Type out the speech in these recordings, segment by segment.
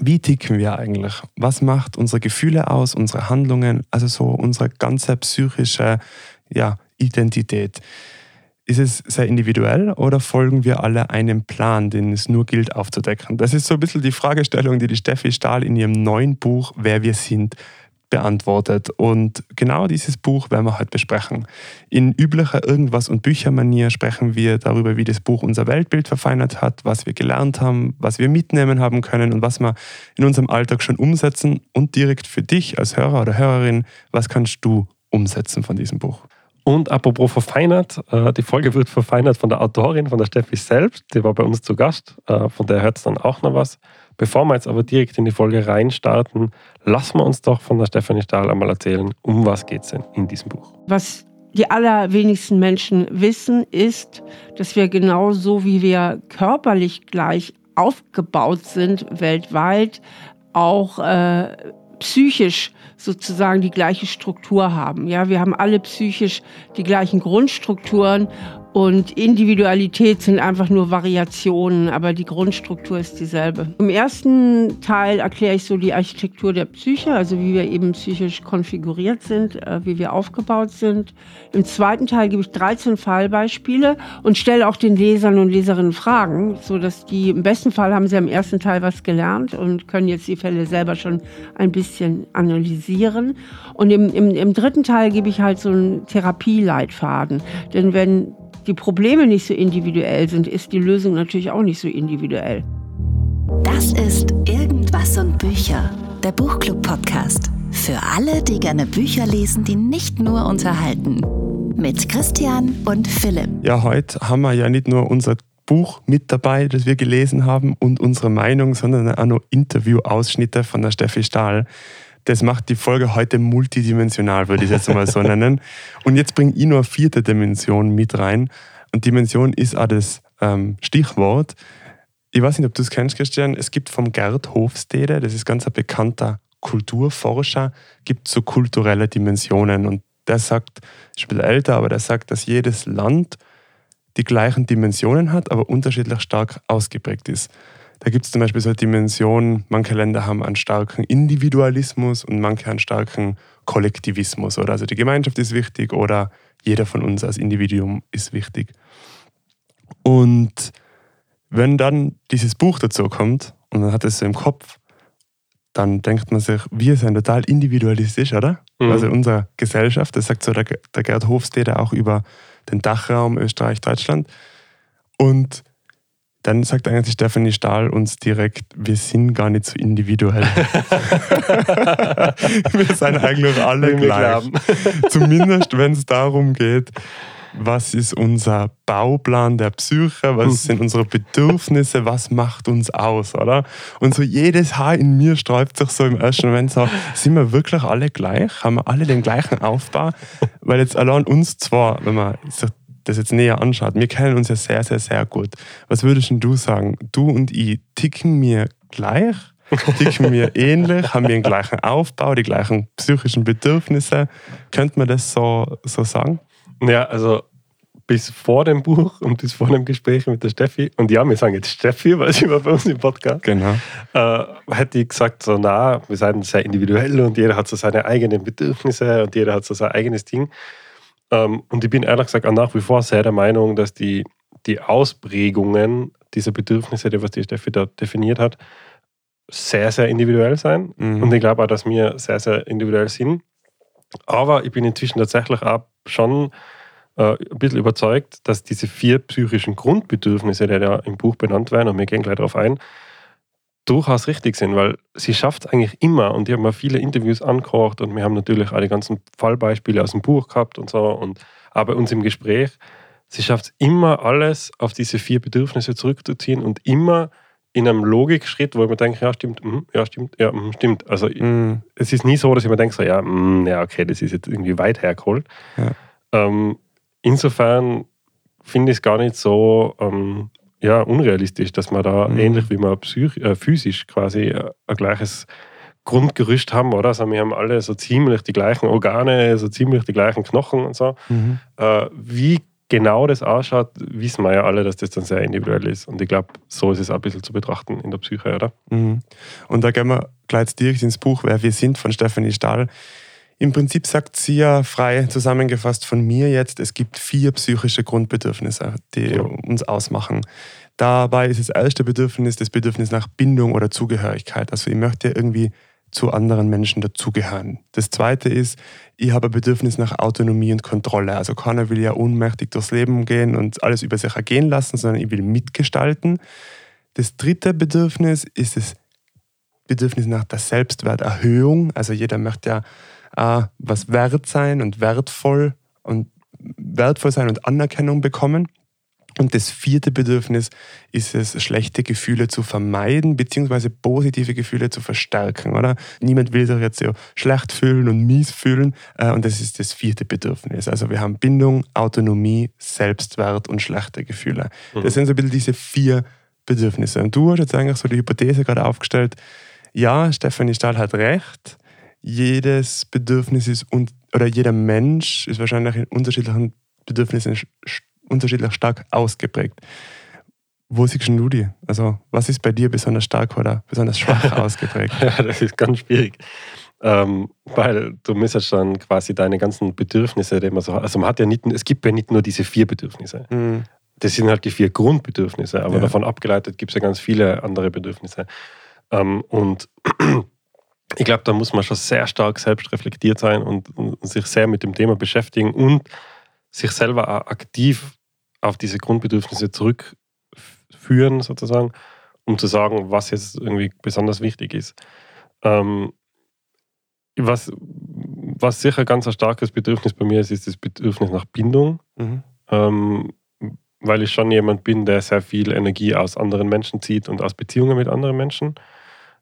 wie ticken wir eigentlich? Was macht unsere Gefühle aus, unsere Handlungen, also so unsere ganze psychische ja, Identität? Ist es sehr individuell oder folgen wir alle einem Plan, den es nur gilt aufzudecken? Das ist so ein bisschen die Fragestellung, die die Steffi Stahl in ihrem neuen Buch Wer wir sind beantwortet. Und genau dieses Buch werden wir heute besprechen. In üblicher Irgendwas- und Büchermanier sprechen wir darüber, wie das Buch unser Weltbild verfeinert hat, was wir gelernt haben, was wir mitnehmen haben können und was wir in unserem Alltag schon umsetzen. Und direkt für dich als Hörer oder Hörerin, was kannst du umsetzen von diesem Buch? Und apropos verfeinert, äh, die Folge wird verfeinert von der Autorin, von der Steffi selbst. Die war bei uns zu Gast, äh, von der hört es dann auch noch was. Bevor wir jetzt aber direkt in die Folge reinstarten, lassen wir uns doch von der Stefanie Stahl einmal erzählen, um was geht es denn in diesem Buch. Was die allerwenigsten Menschen wissen, ist, dass wir genauso wie wir körperlich gleich aufgebaut sind weltweit, auch äh, psychisch sozusagen die gleiche Struktur haben. Ja, wir haben alle psychisch die gleichen Grundstrukturen und Individualität sind einfach nur Variationen, aber die Grundstruktur ist dieselbe. Im ersten Teil erkläre ich so die Architektur der Psyche, also wie wir eben psychisch konfiguriert sind, äh, wie wir aufgebaut sind. Im zweiten Teil gebe ich 13 Fallbeispiele und stelle auch den Lesern und Leserinnen Fragen, so dass die im besten Fall haben sie am ersten Teil was gelernt und können jetzt die Fälle selber schon ein bisschen analysieren. Und im, im, im dritten Teil gebe ich halt so einen Therapieleitfaden. Denn wenn die Probleme nicht so individuell sind, ist die Lösung natürlich auch nicht so individuell. Das ist Irgendwas und Bücher, der Buchclub-Podcast. Für alle, die gerne Bücher lesen, die nicht nur unterhalten. Mit Christian und Philipp. Ja, heute haben wir ja nicht nur unser Buch mit dabei, das wir gelesen haben und unsere Meinung, sondern auch noch Interviewausschnitte von der Steffi Stahl das macht die Folge heute multidimensional, würde ich jetzt mal so nennen. Und jetzt bringe ich nur eine vierte Dimension mit rein. Und Dimension ist auch das ähm, Stichwort. Ich weiß nicht, ob du es kennst, Christian. Es gibt vom Gerd Hofstede, das ist ganz ein bekannter Kulturforscher, gibt so kulturelle Dimensionen. Und der sagt, ist ein bisschen älter, aber der sagt, dass jedes Land die gleichen Dimensionen hat, aber unterschiedlich stark ausgeprägt ist. Da gibt es zum Beispiel so eine Dimension, manche Länder haben einen starken Individualismus und manche einen starken Kollektivismus. Oder also die Gemeinschaft ist wichtig oder jeder von uns als Individuum ist wichtig. Und wenn dann dieses Buch dazu kommt und man hat es so im Kopf, dann denkt man sich, wir sind total individualistisch, oder? Mhm. Also unsere Gesellschaft, das sagt so der, der Gerd Hofstede auch über den Dachraum Österreich-Deutschland. Und dann sagt eigentlich Stephanie Stahl uns direkt, wir sind gar nicht so individuell. wir sind eigentlich alle gleich. Zumindest wenn es darum geht, was ist unser Bauplan der Psyche, was hm. sind unsere Bedürfnisse, was macht uns aus, oder? Und so jedes Haar in mir sträubt sich so im ersten Moment so, sind wir wirklich alle gleich? Haben wir alle den gleichen Aufbau? Weil jetzt allein uns zwar, wenn man sich das jetzt näher anschaut, wir kennen uns ja sehr, sehr, sehr gut. Was würdest du sagen? Du und ich ticken mir gleich? Ticken wir ähnlich? Haben wir den gleichen Aufbau, die gleichen psychischen Bedürfnisse? Könnte man das so, so sagen? Ja, also bis vor dem Buch und bis vor dem Gespräch mit der Steffi, und ja, wir sagen jetzt Steffi, weil sie war bei uns im Podcast, genau. äh, hätte ich gesagt, so, na, wir sind sehr individuell und jeder hat so seine eigenen Bedürfnisse und jeder hat so sein eigenes Ding. Ähm, und ich bin ehrlich gesagt auch nach wie vor sehr der Meinung, dass die, die Ausprägungen dieser Bedürfnisse, die was die Steffi da definiert hat, sehr, sehr individuell sein. Mhm. Und ich glaube auch, dass wir sehr, sehr individuell sind. Aber ich bin inzwischen tatsächlich auch schon äh, ein bisschen überzeugt, dass diese vier psychischen Grundbedürfnisse, die da im Buch benannt werden, und wir gehen gleich darauf ein, durchaus richtig sind, weil sie schafft es eigentlich immer und ich habe mir viele Interviews angekocht und wir haben natürlich alle ganzen Fallbeispiele aus dem Buch gehabt und so und auch bei uns im Gespräch. Sie schafft es immer alles auf diese vier Bedürfnisse zurückzuziehen und immer in einem Logikschritt, wo ich mir denke, ja stimmt, mh, ja stimmt, ja mh, stimmt. Also mm. es ist nie so, dass ich mir denke, so, ja, mh, ja okay, das ist jetzt irgendwie weit hergeholt. Ja. Ähm, insofern finde ich es gar nicht so ähm, ja, unrealistisch, dass man da mhm. ähnlich wie man äh, physisch quasi äh, ein gleiches Grundgerüst haben, oder? Also wir haben alle so ziemlich die gleichen Organe, so ziemlich die gleichen Knochen und so. Mhm. Äh, wie genau das ausschaut, wissen wir ja alle, dass das dann sehr individuell ist. Und ich glaube, so ist es auch ein bisschen zu betrachten in der Psyche, oder? Mhm. Und da gehen wir gleich direkt ins Buch, wer wir sind von Stephanie Stahl. Im Prinzip sagt sie ja frei zusammengefasst von mir jetzt, es gibt vier psychische Grundbedürfnisse, die ja. uns ausmachen. Dabei ist das erste Bedürfnis das Bedürfnis nach Bindung oder Zugehörigkeit. Also ich möchte irgendwie zu anderen Menschen dazugehören. Das zweite ist, ich habe ein Bedürfnis nach Autonomie und Kontrolle. Also keiner will ja unmächtig durchs Leben gehen und alles über sich ergehen lassen, sondern ich will mitgestalten. Das dritte Bedürfnis ist das Bedürfnis nach der Selbstwerterhöhung. Also jeder möchte ja äh, was wert sein und wertvoll und wertvoll sein und Anerkennung bekommen. Und das vierte Bedürfnis ist es, schlechte Gefühle zu vermeiden, beziehungsweise positive Gefühle zu verstärken, oder? Niemand will sich jetzt so schlecht fühlen und mies fühlen. Äh, und das ist das vierte Bedürfnis. Also wir haben Bindung, Autonomie, Selbstwert und schlechte Gefühle. Mhm. Das sind so ein bisschen diese vier Bedürfnisse. Und du hast jetzt eigentlich so die Hypothese gerade aufgestellt, ja, Stefanie Stahl hat recht. Jedes Bedürfnis ist, oder jeder Mensch ist wahrscheinlich in unterschiedlichen Bedürfnissen unterschiedlich stark ausgeprägt. Wo siehst du die? Also, was ist bei dir besonders stark oder besonders schwach ausgeprägt? ja, das ist ganz schwierig. Ähm, weil du müsstest dann quasi deine ganzen Bedürfnisse, die man so hat, also man hat ja nicht, es gibt ja nicht nur diese vier Bedürfnisse. Mhm. Das sind halt die vier Grundbedürfnisse, aber ja. davon abgeleitet gibt es ja ganz viele andere Bedürfnisse. Ähm, und ich glaube, da muss man schon sehr stark selbst reflektiert sein und, und, sich sehr mit dem Thema beschäftigen und sich selber auch aktiv auf diese Grundbedürfnisse zurückführen, sozusagen, um zu sagen, was jetzt irgendwie besonders wichtig ist. Ähm, was, was sicher ganz ein starkes Bedürfnis bei mir ist, ist das Bedürfnis nach Bindung. Mhm. Ähm, weil ich schon jemand bin, der sehr viel Energie aus anderen Menschen zieht und aus Beziehungen mit anderen Menschen.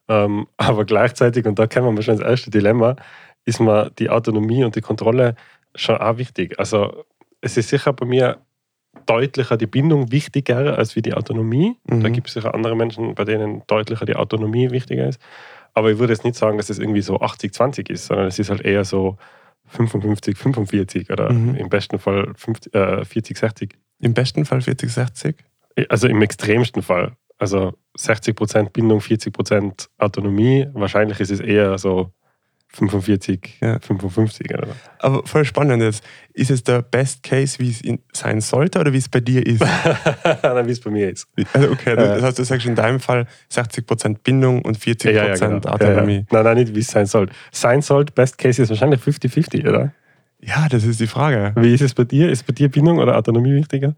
Ähm, aber gleichzeitig, und da kennen wir schon das erste Dilemma, ist mir die Autonomie und die Kontrolle schon auch wichtig. Also es ist sicher bei mir deutlicher die Bindung wichtiger als wie die Autonomie. Mhm. Da gibt es sicher andere Menschen, bei denen deutlicher die Autonomie wichtiger ist. Aber ich würde jetzt nicht sagen, dass es irgendwie so 80-20 ist, sondern es ist halt eher so 55, 45 oder mhm. im besten Fall 50, äh, 40, 60. Im besten Fall 40, 60? Also im extremsten Fall. Also 60% Bindung, 40% Autonomie. Wahrscheinlich ist es eher so 45, ja. 55 oder so. Aber voll spannend jetzt. Ist es der Best Case, wie es sein sollte oder wie es bei dir ist? Nein, wie es bei mir ist. Also okay, das heißt, du sagst in deinem Fall 60% Bindung und 40% ja, ja, genau. Autonomie. Nein, nein, nicht wie es sein soll. Sein sollte, Best Case ist wahrscheinlich 50-50, oder? Ja, das ist die Frage. Wie ist es bei dir? Ist bei dir Bindung oder Autonomie wichtiger?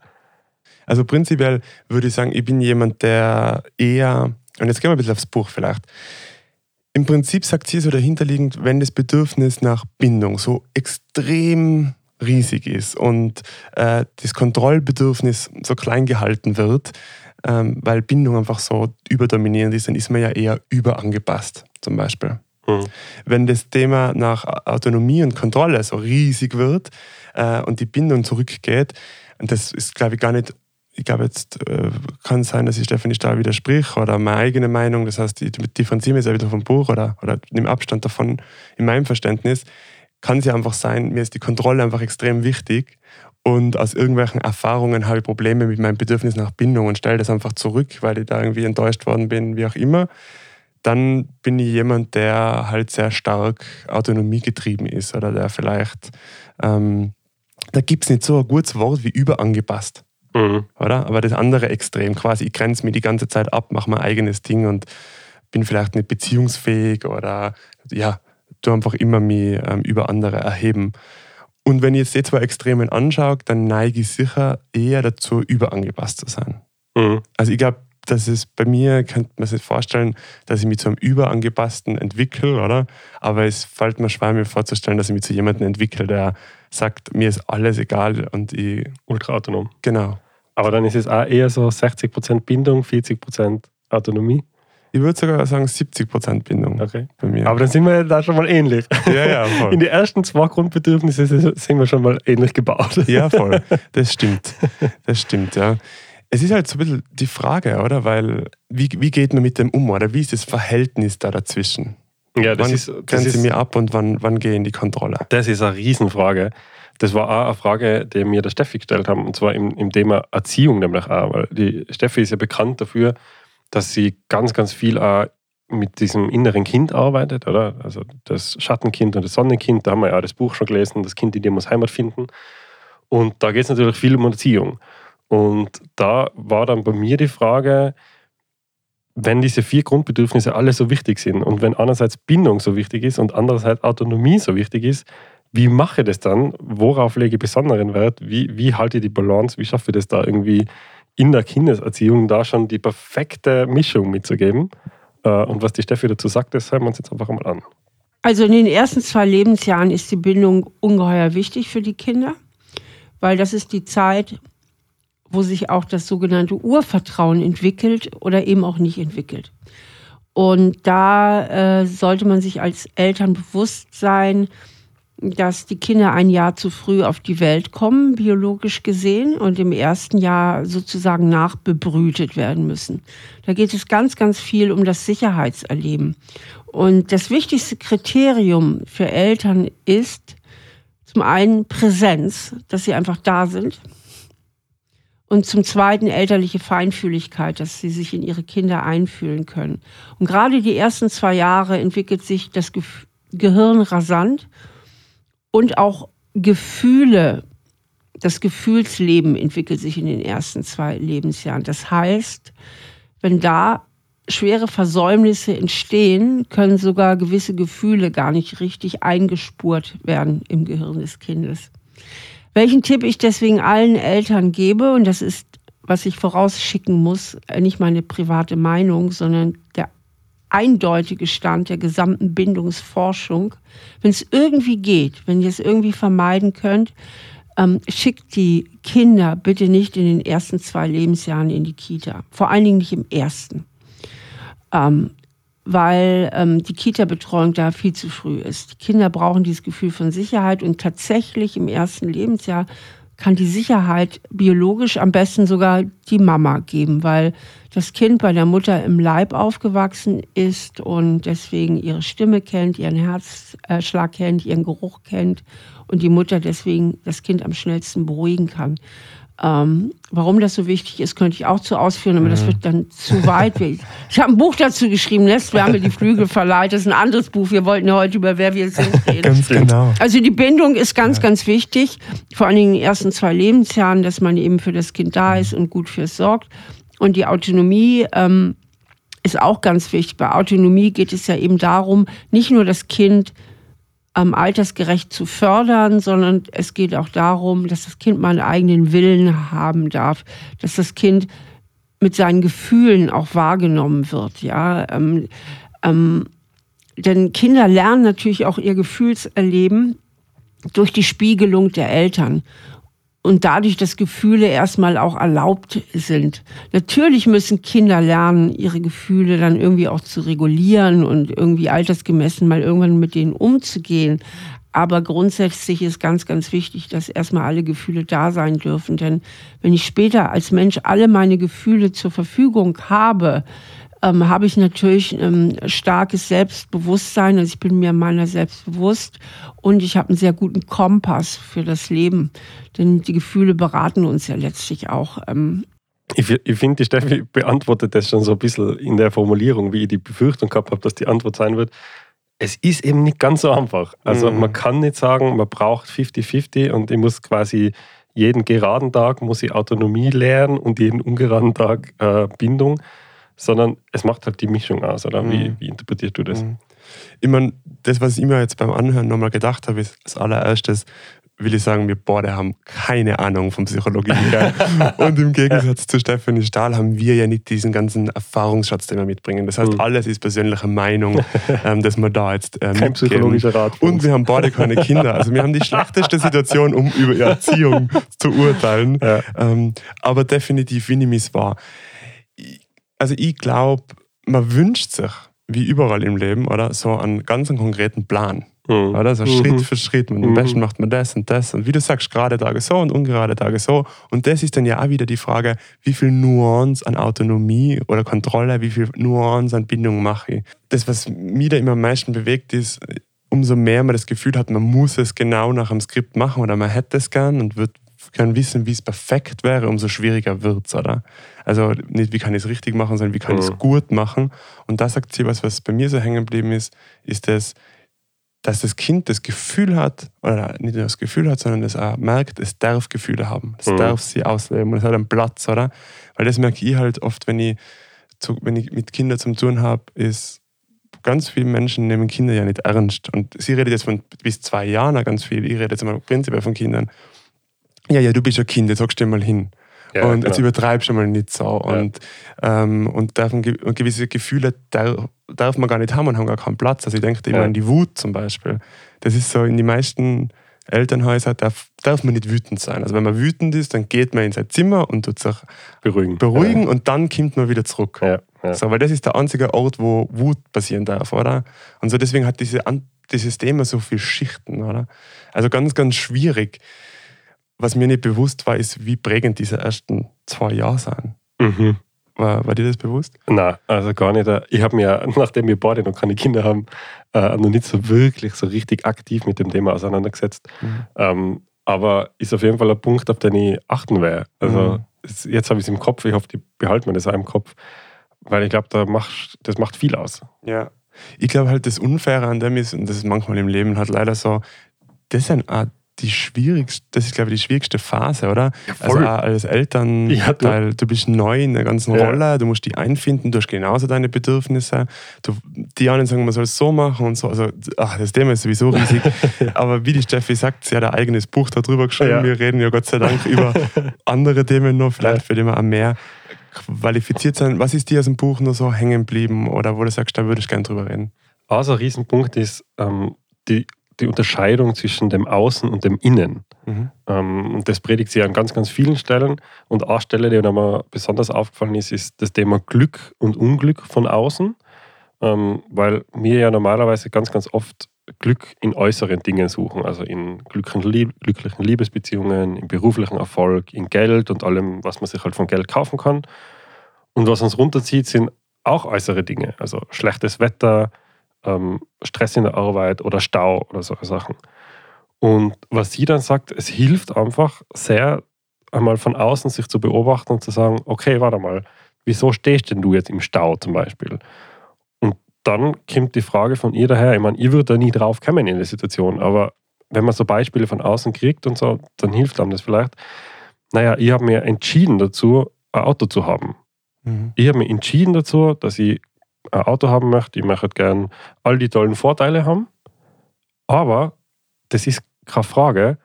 Also prinzipiell würde ich sagen, ich bin jemand, der eher, und jetzt gehen wir ein bisschen aufs Buch vielleicht, im Prinzip sagt sie so dahinterliegend, wenn das Bedürfnis nach Bindung so extrem riesig ist und äh, das Kontrollbedürfnis so klein gehalten wird, ähm, weil Bindung einfach so überdominierend ist, dann ist man ja eher überangepasst, zum Beispiel. Mhm. Wenn das Thema nach Autonomie und Kontrolle so riesig wird äh, und die Bindung zurückgeht, und das ist, glaube ich, gar nicht ich glaube, jetzt äh, kann sein, dass ich Stefanie Stahl widersprich oder meine eigene Meinung, das heißt, ich differenziere mich ja wieder vom Buch oder, oder nehme Abstand davon in meinem Verständnis, kann es ja einfach sein, mir ist die Kontrolle einfach extrem wichtig und aus irgendwelchen Erfahrungen habe ich Probleme mit meinem Bedürfnis nach Bindung und stelle das einfach zurück, weil ich da irgendwie enttäuscht worden bin, wie auch immer. Dann bin ich jemand, der halt sehr stark autonomiegetrieben ist oder der vielleicht, ähm, da gibt es nicht so ein gutes Wort wie überangepasst. Mhm. Oder? Aber das andere Extrem, quasi, ich grenze mich die ganze Zeit ab, mache mein eigenes Ding und bin vielleicht nicht beziehungsfähig oder ja, tu einfach immer mich ähm, über andere erheben. Und wenn ich jetzt die zwei Extremen anschaue, dann neige ich sicher eher dazu, überangepasst zu sein. Mhm. Also ich glaube, dass es bei mir, könnte man sich vorstellen, dass ich mich zu einem Überangepassten entwickle, oder? Aber es fällt mir schwer, mir vorzustellen, dass ich mich zu jemandem entwickle, der sagt, mir ist alles egal und ich. Ultra autonom. Genau. Aber dann ist es auch eher so 60% Bindung, 40% Autonomie. Ich würde sogar sagen 70% Bindung okay. bei mir. Aber dann sind wir da schon mal ähnlich. Ja, ja, voll. In die ersten zwei Grundbedürfnisse sind wir schon mal ähnlich gebaut. Ja, voll. Das stimmt. Das stimmt, ja. Es ist halt so ein bisschen die Frage, oder? Weil, wie, wie geht man mit dem um? Oder wie ist das Verhältnis da dazwischen? Ja, das wann ist. Das sie mir ab und wann, wann gehe ich in die Kontrolle? Das ist eine Riesenfrage das war auch eine Frage, die mir der Steffi gestellt haben, und zwar im, im Thema Erziehung nämlich auch, weil die Steffi ist ja bekannt dafür, dass sie ganz, ganz viel auch mit diesem inneren Kind arbeitet, oder? Also das Schattenkind und das Sonnenkind, da haben wir ja das Buch schon gelesen, das Kind, in dem muss Heimat finden. Und da geht es natürlich viel um Erziehung. Und da war dann bei mir die Frage, wenn diese vier Grundbedürfnisse alle so wichtig sind und wenn einerseits Bindung so wichtig ist und andererseits Autonomie so wichtig ist, wie mache ich das dann? Worauf lege ich besonderen Wert? Wie, wie halte ich die Balance? Wie schaffe ich das da irgendwie in der Kindeserziehung da schon die perfekte Mischung mitzugeben? Äh, und was die Steffi dazu sagt, das hören wir uns jetzt einfach mal an. Also in den ersten zwei Lebensjahren ist die Bindung ungeheuer wichtig für die Kinder, weil das ist die Zeit, wo sich auch das sogenannte Urvertrauen entwickelt oder eben auch nicht entwickelt. Und da äh, sollte man sich als Eltern bewusst sein, dass die Kinder ein Jahr zu früh auf die Welt kommen, biologisch gesehen, und im ersten Jahr sozusagen nachbebrütet werden müssen. Da geht es ganz, ganz viel um das Sicherheitserleben. Und das wichtigste Kriterium für Eltern ist zum einen Präsenz, dass sie einfach da sind. Und zum Zweiten elterliche Feinfühligkeit, dass sie sich in ihre Kinder einfühlen können. Und gerade die ersten zwei Jahre entwickelt sich das Gehirn rasant und auch Gefühle, das Gefühlsleben entwickelt sich in den ersten zwei Lebensjahren. Das heißt, wenn da schwere Versäumnisse entstehen, können sogar gewisse Gefühle gar nicht richtig eingespurt werden im Gehirn des Kindes. Welchen Tipp ich deswegen allen Eltern gebe, und das ist, was ich vorausschicken muss, nicht meine private Meinung, sondern der eindeutige Stand der gesamten Bindungsforschung. Wenn es irgendwie geht, wenn ihr es irgendwie vermeiden könnt, ähm, schickt die Kinder bitte nicht in den ersten zwei Lebensjahren in die Kita. Vor allen Dingen nicht im ersten. Ähm, weil ähm, die Kita-Betreuung da viel zu früh ist. Die Kinder brauchen dieses Gefühl von Sicherheit und tatsächlich im ersten Lebensjahr kann die Sicherheit biologisch am besten sogar die Mama geben, weil das Kind bei der Mutter im Leib aufgewachsen ist und deswegen ihre Stimme kennt, ihren Herzschlag kennt, ihren Geruch kennt und die Mutter deswegen das Kind am schnellsten beruhigen kann. Ähm, warum das so wichtig ist, könnte ich auch zu ausführen, aber das wird dann zu weit. Ich habe ein Buch dazu geschrieben, Nestwärme, die Flügel verleiht. Das ist ein anderes Buch. Wir wollten ja heute über Wer wir sind reden. Ganz genau. Also die Bindung ist ganz, ja. ganz wichtig. Vor allen Dingen in den ersten zwei Lebensjahren, dass man eben für das Kind da ist und gut für es sorgt. Und die Autonomie ähm, ist auch ganz wichtig. Bei Autonomie geht es ja eben darum, nicht nur das Kind ähm, altersgerecht zu fördern, sondern es geht auch darum, dass das Kind mal einen eigenen Willen haben darf, dass das Kind mit seinen Gefühlen auch wahrgenommen wird. Ja, ähm, ähm, denn Kinder lernen natürlich auch ihr Gefühlserleben durch die Spiegelung der Eltern und dadurch, dass Gefühle erstmal auch erlaubt sind. Natürlich müssen Kinder lernen, ihre Gefühle dann irgendwie auch zu regulieren und irgendwie altersgemessen mal irgendwann mit denen umzugehen. Aber grundsätzlich ist ganz, ganz wichtig, dass erstmal alle Gefühle da sein dürfen. Denn wenn ich später als Mensch alle meine Gefühle zur Verfügung habe, ähm, habe ich natürlich ein ähm, starkes Selbstbewusstsein. Also ich bin mir meiner selbst bewusst und ich habe einen sehr guten Kompass für das Leben. Denn die Gefühle beraten uns ja letztlich auch. Ähm, ich, ich finde, die Steffi beantwortet das schon so ein bisschen in der Formulierung, wie ich die Befürchtung gehabt habe, dass die Antwort sein wird. Es ist eben nicht ganz so einfach. Also mhm. man kann nicht sagen, man braucht 50-50 und ich muss quasi jeden geraden Tag muss ich Autonomie lernen und jeden ungeraden Tag äh, Bindung sondern es macht halt die Mischung aus, oder? Wie, mhm. wie interpretierst du das? Mhm. Ich meine, das, was ich mir jetzt beim Anhören nochmal gedacht habe, ist als allererstes, will ich sagen, wir beide haben keine Ahnung von Psychologie. und im Gegensatz zu Stephanie Stahl haben wir ja nicht diesen ganzen Erfahrungsschatz, den wir mitbringen. Das heißt, mhm. alles ist persönliche Meinung, ähm, dass wir da jetzt äh, Kein psychologischer Rat. Und wir haben beide keine Kinder. Also wir haben die schlechteste Situation, um über Erziehung zu urteilen. Ja. Ähm, aber definitiv, wie ich es war also ich glaube, man wünscht sich, wie überall im Leben, oder so einen ganz konkreten Plan. Mhm. Oder? So mhm. Schritt für Schritt. Und am mhm. besten macht man das und das. Und wie du sagst, gerade Tage so und ungerade Tage so. Und das ist dann ja auch wieder die Frage, wie viel Nuance an Autonomie oder Kontrolle, wie viel Nuance an Bindung mache ich. Das, was mich da immer am meisten bewegt, ist, umso mehr man das Gefühl hat, man muss es genau nach dem Skript machen oder man hätte es gern und wird gern wissen, wie es perfekt wäre, umso schwieriger wird es, oder? Also nicht, wie kann ich es richtig machen, sondern wie kann ich es Mhm. gut machen. Und da sagt sie was, was bei mir so hängen geblieben ist, ist das, dass das Kind das Gefühl hat, oder nicht nur das Gefühl hat, sondern es auch merkt, es darf Gefühle haben. Es Mhm. darf sie ausleben und es hat einen Platz, oder? Weil das merke ich halt oft, wenn ich, zu, wenn ich mit Kindern zum tun habe, ist, ganz viele Menschen nehmen Kinder ja nicht ernst. Und sie redet jetzt von bis zwei Jahren ganz viel. Ich rede jetzt mal prinzipiell von Kindern. Ja, ja, du bist ein Kind, jetzt sagst du dir mal hin. Ja, und jetzt genau. übertreibst du mal nicht so. Und, ähm, und, darf, und gewisse Gefühle darf, darf man gar nicht haben und haben gar keinen Platz. Also ich denke immer Ja. an die Wut zum Beispiel. Das ist so, in die meisten Elternhäusern darf, darf man nicht wütend sein. Also wenn man wütend ist, dann geht man in sein Zimmer und tut sich beruhigen. beruhigen und dann kommt man wieder zurück. Ja, ja. So, weil das ist der einzige Ort, wo Wut passieren darf, oder? Und so deswegen hat diese, dieses Thema so viele Schichten, oder? Also ganz, ganz schwierig. Was mir nicht bewusst war, ist, wie prägend diese ersten zwei Jahre sind. Mhm. War, war dir das bewusst? Nein, also gar nicht. Ich habe mir, nachdem wir beide noch keine Kinder haben, äh, noch nicht so wirklich so richtig aktiv mit dem Thema auseinandergesetzt. Mhm. Ähm, aber ist auf jeden Fall ein Punkt, auf den ich achten werde. Also Mhm. jetzt habe ich es im Kopf, ich hoffe, die behalten mir das auch im Kopf, weil ich glaube, da macht, das macht viel aus. Ja. Ich glaube halt, das Unfaire an dem ist, und das ist manchmal im Leben halt leider so, das sind auch die schwierigste, das ist glaube ich die schwierigste Phase, oder? Also voll. auch als Eltern, Ja, du- weil du bist neu in der ganzen Ja. Rolle, du musst die einfinden, du hast genauso deine Bedürfnisse. Du, die anderen sagen, man soll es so machen und so. Also, ach, das Thema ist sowieso riesig. Aber wie die Steffi sagt, sie hat ein eigenes Buch darüber geschrieben. Ja. Wir reden ja Gott sei Dank über andere Themen noch, vielleicht Ja. für die wir auch mehr qualifiziert sein. Was ist dir aus dem Buch nur so hängen geblieben oder wo du sagst, da würde ich gerne drüber reden? Also ein Riesenpunkt ist ähm, die, die Unterscheidung zwischen dem Außen und dem Innen. Mhm. Ähm, und das predigt sie an ganz, ganz vielen Stellen. Und eine Stelle, die mir besonders aufgefallen ist, ist das Thema Glück und Unglück von außen. Ähm, weil wir ja normalerweise ganz, ganz oft Glück in äußeren Dingen suchen, also in glücklichen, Lieb glücklichen Liebesbeziehungen, im beruflichen Erfolg, in Geld und allem, was man sich halt von Geld kaufen kann. Und was uns runterzieht, sind auch äußere Dinge, also schlechtes Wetter, ähm, Stress in der Arbeit oder Stau oder solche Sachen. Und was sie dann sagt, es hilft einfach sehr, einmal von außen sich zu beobachten und zu sagen, okay, warte mal, wieso stehst denn du jetzt im Stau zum Beispiel? Und dann kommt die Frage von ihr daher, ich meine, ihr würdet da nie drauf kommen in der Situation, aber wenn man so Beispiele von außen kriegt und so, dann hilft einem das vielleicht. Naja, ich habe mir entschieden dazu, ein Auto zu haben. Mhm. Ich habe mich entschieden dazu, dass ich ein Auto haben möchte. Ich möchte gern all die tollen Vorteile haben. Aber das ist keine Frage.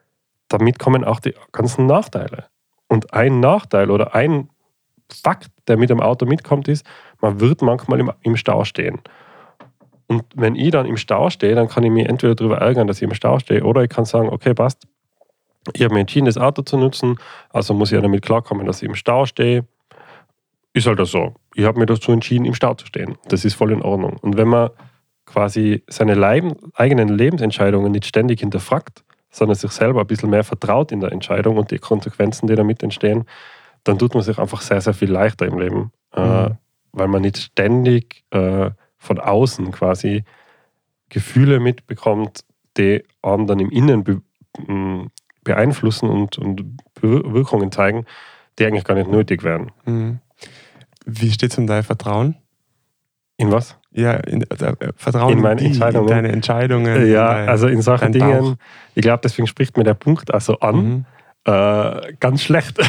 Damit kommen auch die ganzen Nachteile. Und ein Nachteil oder ein Fakt, der mit dem Auto mitkommt, ist, man wird manchmal im, Stau stehen. Und wenn ich dann im Stau stehe, dann kann ich mich entweder darüber ärgern, dass ich im Stau stehe, oder ich kann sagen, okay, passt, ich habe mich entschieden, das Auto zu nutzen, also muss ich ja damit klarkommen, dass ich im Stau stehe. Ist halt das so. Ich habe mir dazu entschieden, im Stau zu stehen. Das ist voll in Ordnung. Und wenn man quasi seine Leib eigenen Lebensentscheidungen nicht ständig hinterfragt, sondern sich selber ein bisschen mehr vertraut in der Entscheidung und die Konsequenzen, die damit entstehen, dann tut man sich einfach sehr, sehr viel leichter im Leben. Äh, Mhm. weil man nicht ständig äh, von außen quasi Gefühle mitbekommt, die einen dann im Innen be m, beeinflussen und, und Wirkungen zeigen, die eigentlich gar nicht nötig wären. Mhm. Wie steht es um dein Vertrauen? In was? Ja, in, äh, Vertrauen In meine die, Entscheidungen. in deine Entscheidungen. ja, in dein- also in solchen dein Dingen, ich glaube, deswegen spricht mir der Punkt also an, Mhm. äh, ganz schlecht.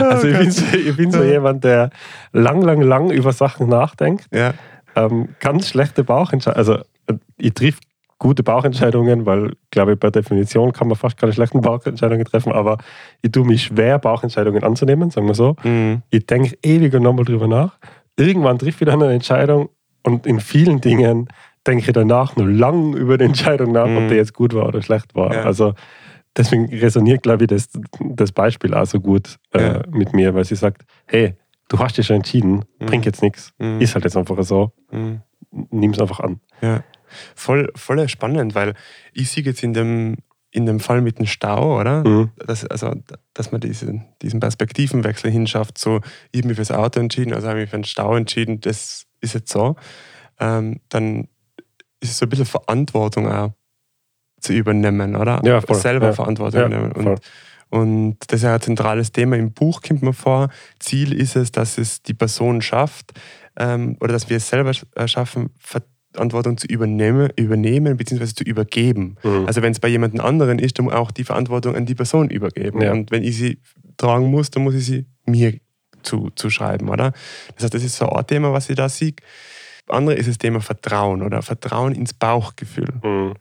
also ich bin, so, ich bin so jemand, der lang, lang, lang über Sachen nachdenkt. Ja. Ähm, ganz schlechte Bauchentscheidungen. Also äh, ich triff gute Bauchentscheidungen, weil, glaube ich, per Definition kann man fast keine schlechten Bauchentscheidungen treffen, aber ich tue mich schwer, Bauchentscheidungen anzunehmen, sagen wir so. Mhm. Ich denke ewig und nochmal drüber nach. Irgendwann trifft dann eine Entscheidung und in vielen Dingen denke ich danach nur lang über die Entscheidung nach, Mhm. ob die jetzt gut war oder schlecht war. Ja. Also deswegen resoniert, glaube ich, das, das Beispiel auch so gut äh, Ja. mit mir, weil sie sagt, hey, du hast dich schon entschieden, Mhm. bringt jetzt nichts. Mhm. Ist halt jetzt einfach so, Mhm. nimm es einfach an. Ja. Voll, voll spannend, weil ich sehe jetzt in dem, in dem Fall mit dem Stau, oder? Mhm. Das, also, dass man diesen, diesen Perspektivenwechsel hinschafft, so, ich habe mich fürs Auto entschieden, also habe ich mich für den Stau entschieden, das ist jetzt so. Ähm, dann ist es so ein bisschen Verantwortung auch zu übernehmen, oder? Ja, voll. Selber Ja. Verantwortung Ja, übernehmen. Und, und das ist ja ein zentrales Thema im Buch, kommt mir vor. Ziel ist es, dass es die Person schafft, ähm, oder dass wir es selber äh, schaffen, Verantwortung zu übernehmen, übernehmen bzw. zu übergeben. Mhm. Also wenn es bei jemand anderen ist, dann auch die Verantwortung an die Person übergeben. Ja. Und wenn ich sie tragen muss, dann muss ich sie mir zu, zuschreiben, oder? Das heißt, das ist so ein Thema, was ich da sehe. Andere ist das Thema Vertrauen oder Vertrauen ins Bauchgefühl. Mhm.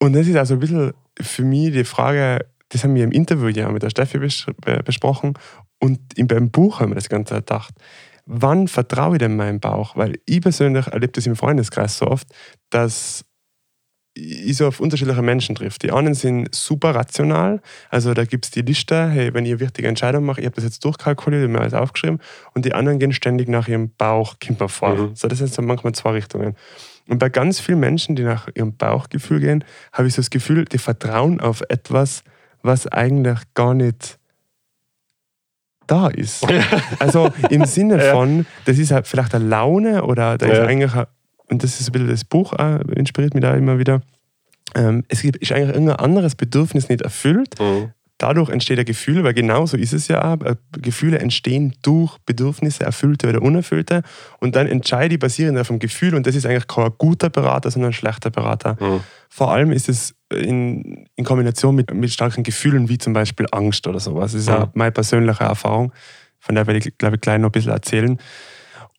Und das ist also ein bisschen für mich die Frage, das haben wir im Interview ja mit der Steffi bes be- besprochen und im, beim Buch haben wir das Ganze gedacht. Wann vertraue ich denn meinem Bauch? Weil ich persönlich erlebe das im Freundeskreis so oft, dass ich so auf unterschiedliche Menschen trifft. Die einen sind super rational, also da gibt es die Liste, hey, wenn ich eine wichtige Entscheidung mache, ich habe das jetzt durchkalkuliert, ich habe mir alles aufgeschrieben und die anderen gehen ständig nach ihrem Bauch Kimper vor. Mhm. So, das sind so manchmal zwei Richtungen. Und bei ganz vielen Menschen, die nach ihrem Bauchgefühl gehen, habe ich so das Gefühl, die vertrauen auf etwas, was eigentlich gar nicht da ist. Also im Sinne von, das ist halt vielleicht eine Laune oder da ist eigentlich, ein, und das ist ein bisschen das Buch, auch, inspiriert mich da immer wieder. Ähm, es ist eigentlich irgendein anderes Bedürfnis nicht erfüllt. Mhm. Dadurch entsteht ein Gefühl, weil genau so ist es ja auch. Äh, Gefühle entstehen durch Bedürfnisse, erfüllte oder unerfüllte. Und dann entscheide ich basierend auf dem Gefühl. Und das ist eigentlich kein guter Berater, sondern ein schlechter Berater. Mhm. Vor allem ist es in, in Kombination mit, mit starken Gefühlen wie zum Beispiel Angst oder sowas. Das ist auch Mhm. meine persönliche Erfahrung. Von der werde ich, glaube ich, gleich noch ein bisschen erzählen.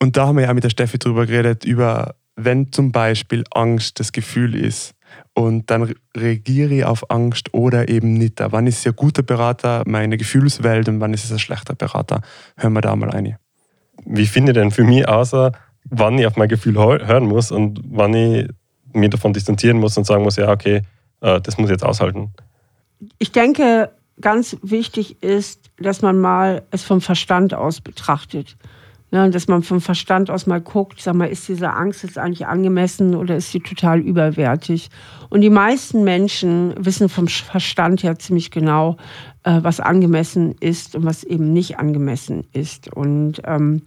Und da haben wir ja auch mit der Steffi drüber geredet, über wenn zum Beispiel Angst das Gefühl ist und dann re- reagiere ich auf Angst oder eben nicht. Wann ist es ein guter Berater, meine Gefühlswelt und wann ist es ein schlechter Berater? Hören wir da mal rein. Wie finde ich denn für mich außer, wann ich auf mein Gefühl hö- hören muss und wann ich mich davon distanzieren muss und sagen muss, ja, okay, äh, das muss ich jetzt aushalten. Ich denke, ganz wichtig ist, dass man mal es vom Verstand aus betrachtet. Ne, dass man vom Verstand aus mal guckt, sag mal, ist diese Angst jetzt eigentlich angemessen oder ist sie total überwertig? Und die meisten Menschen wissen vom Verstand her ziemlich genau, äh, was angemessen ist und was eben nicht angemessen ist. Und ähm,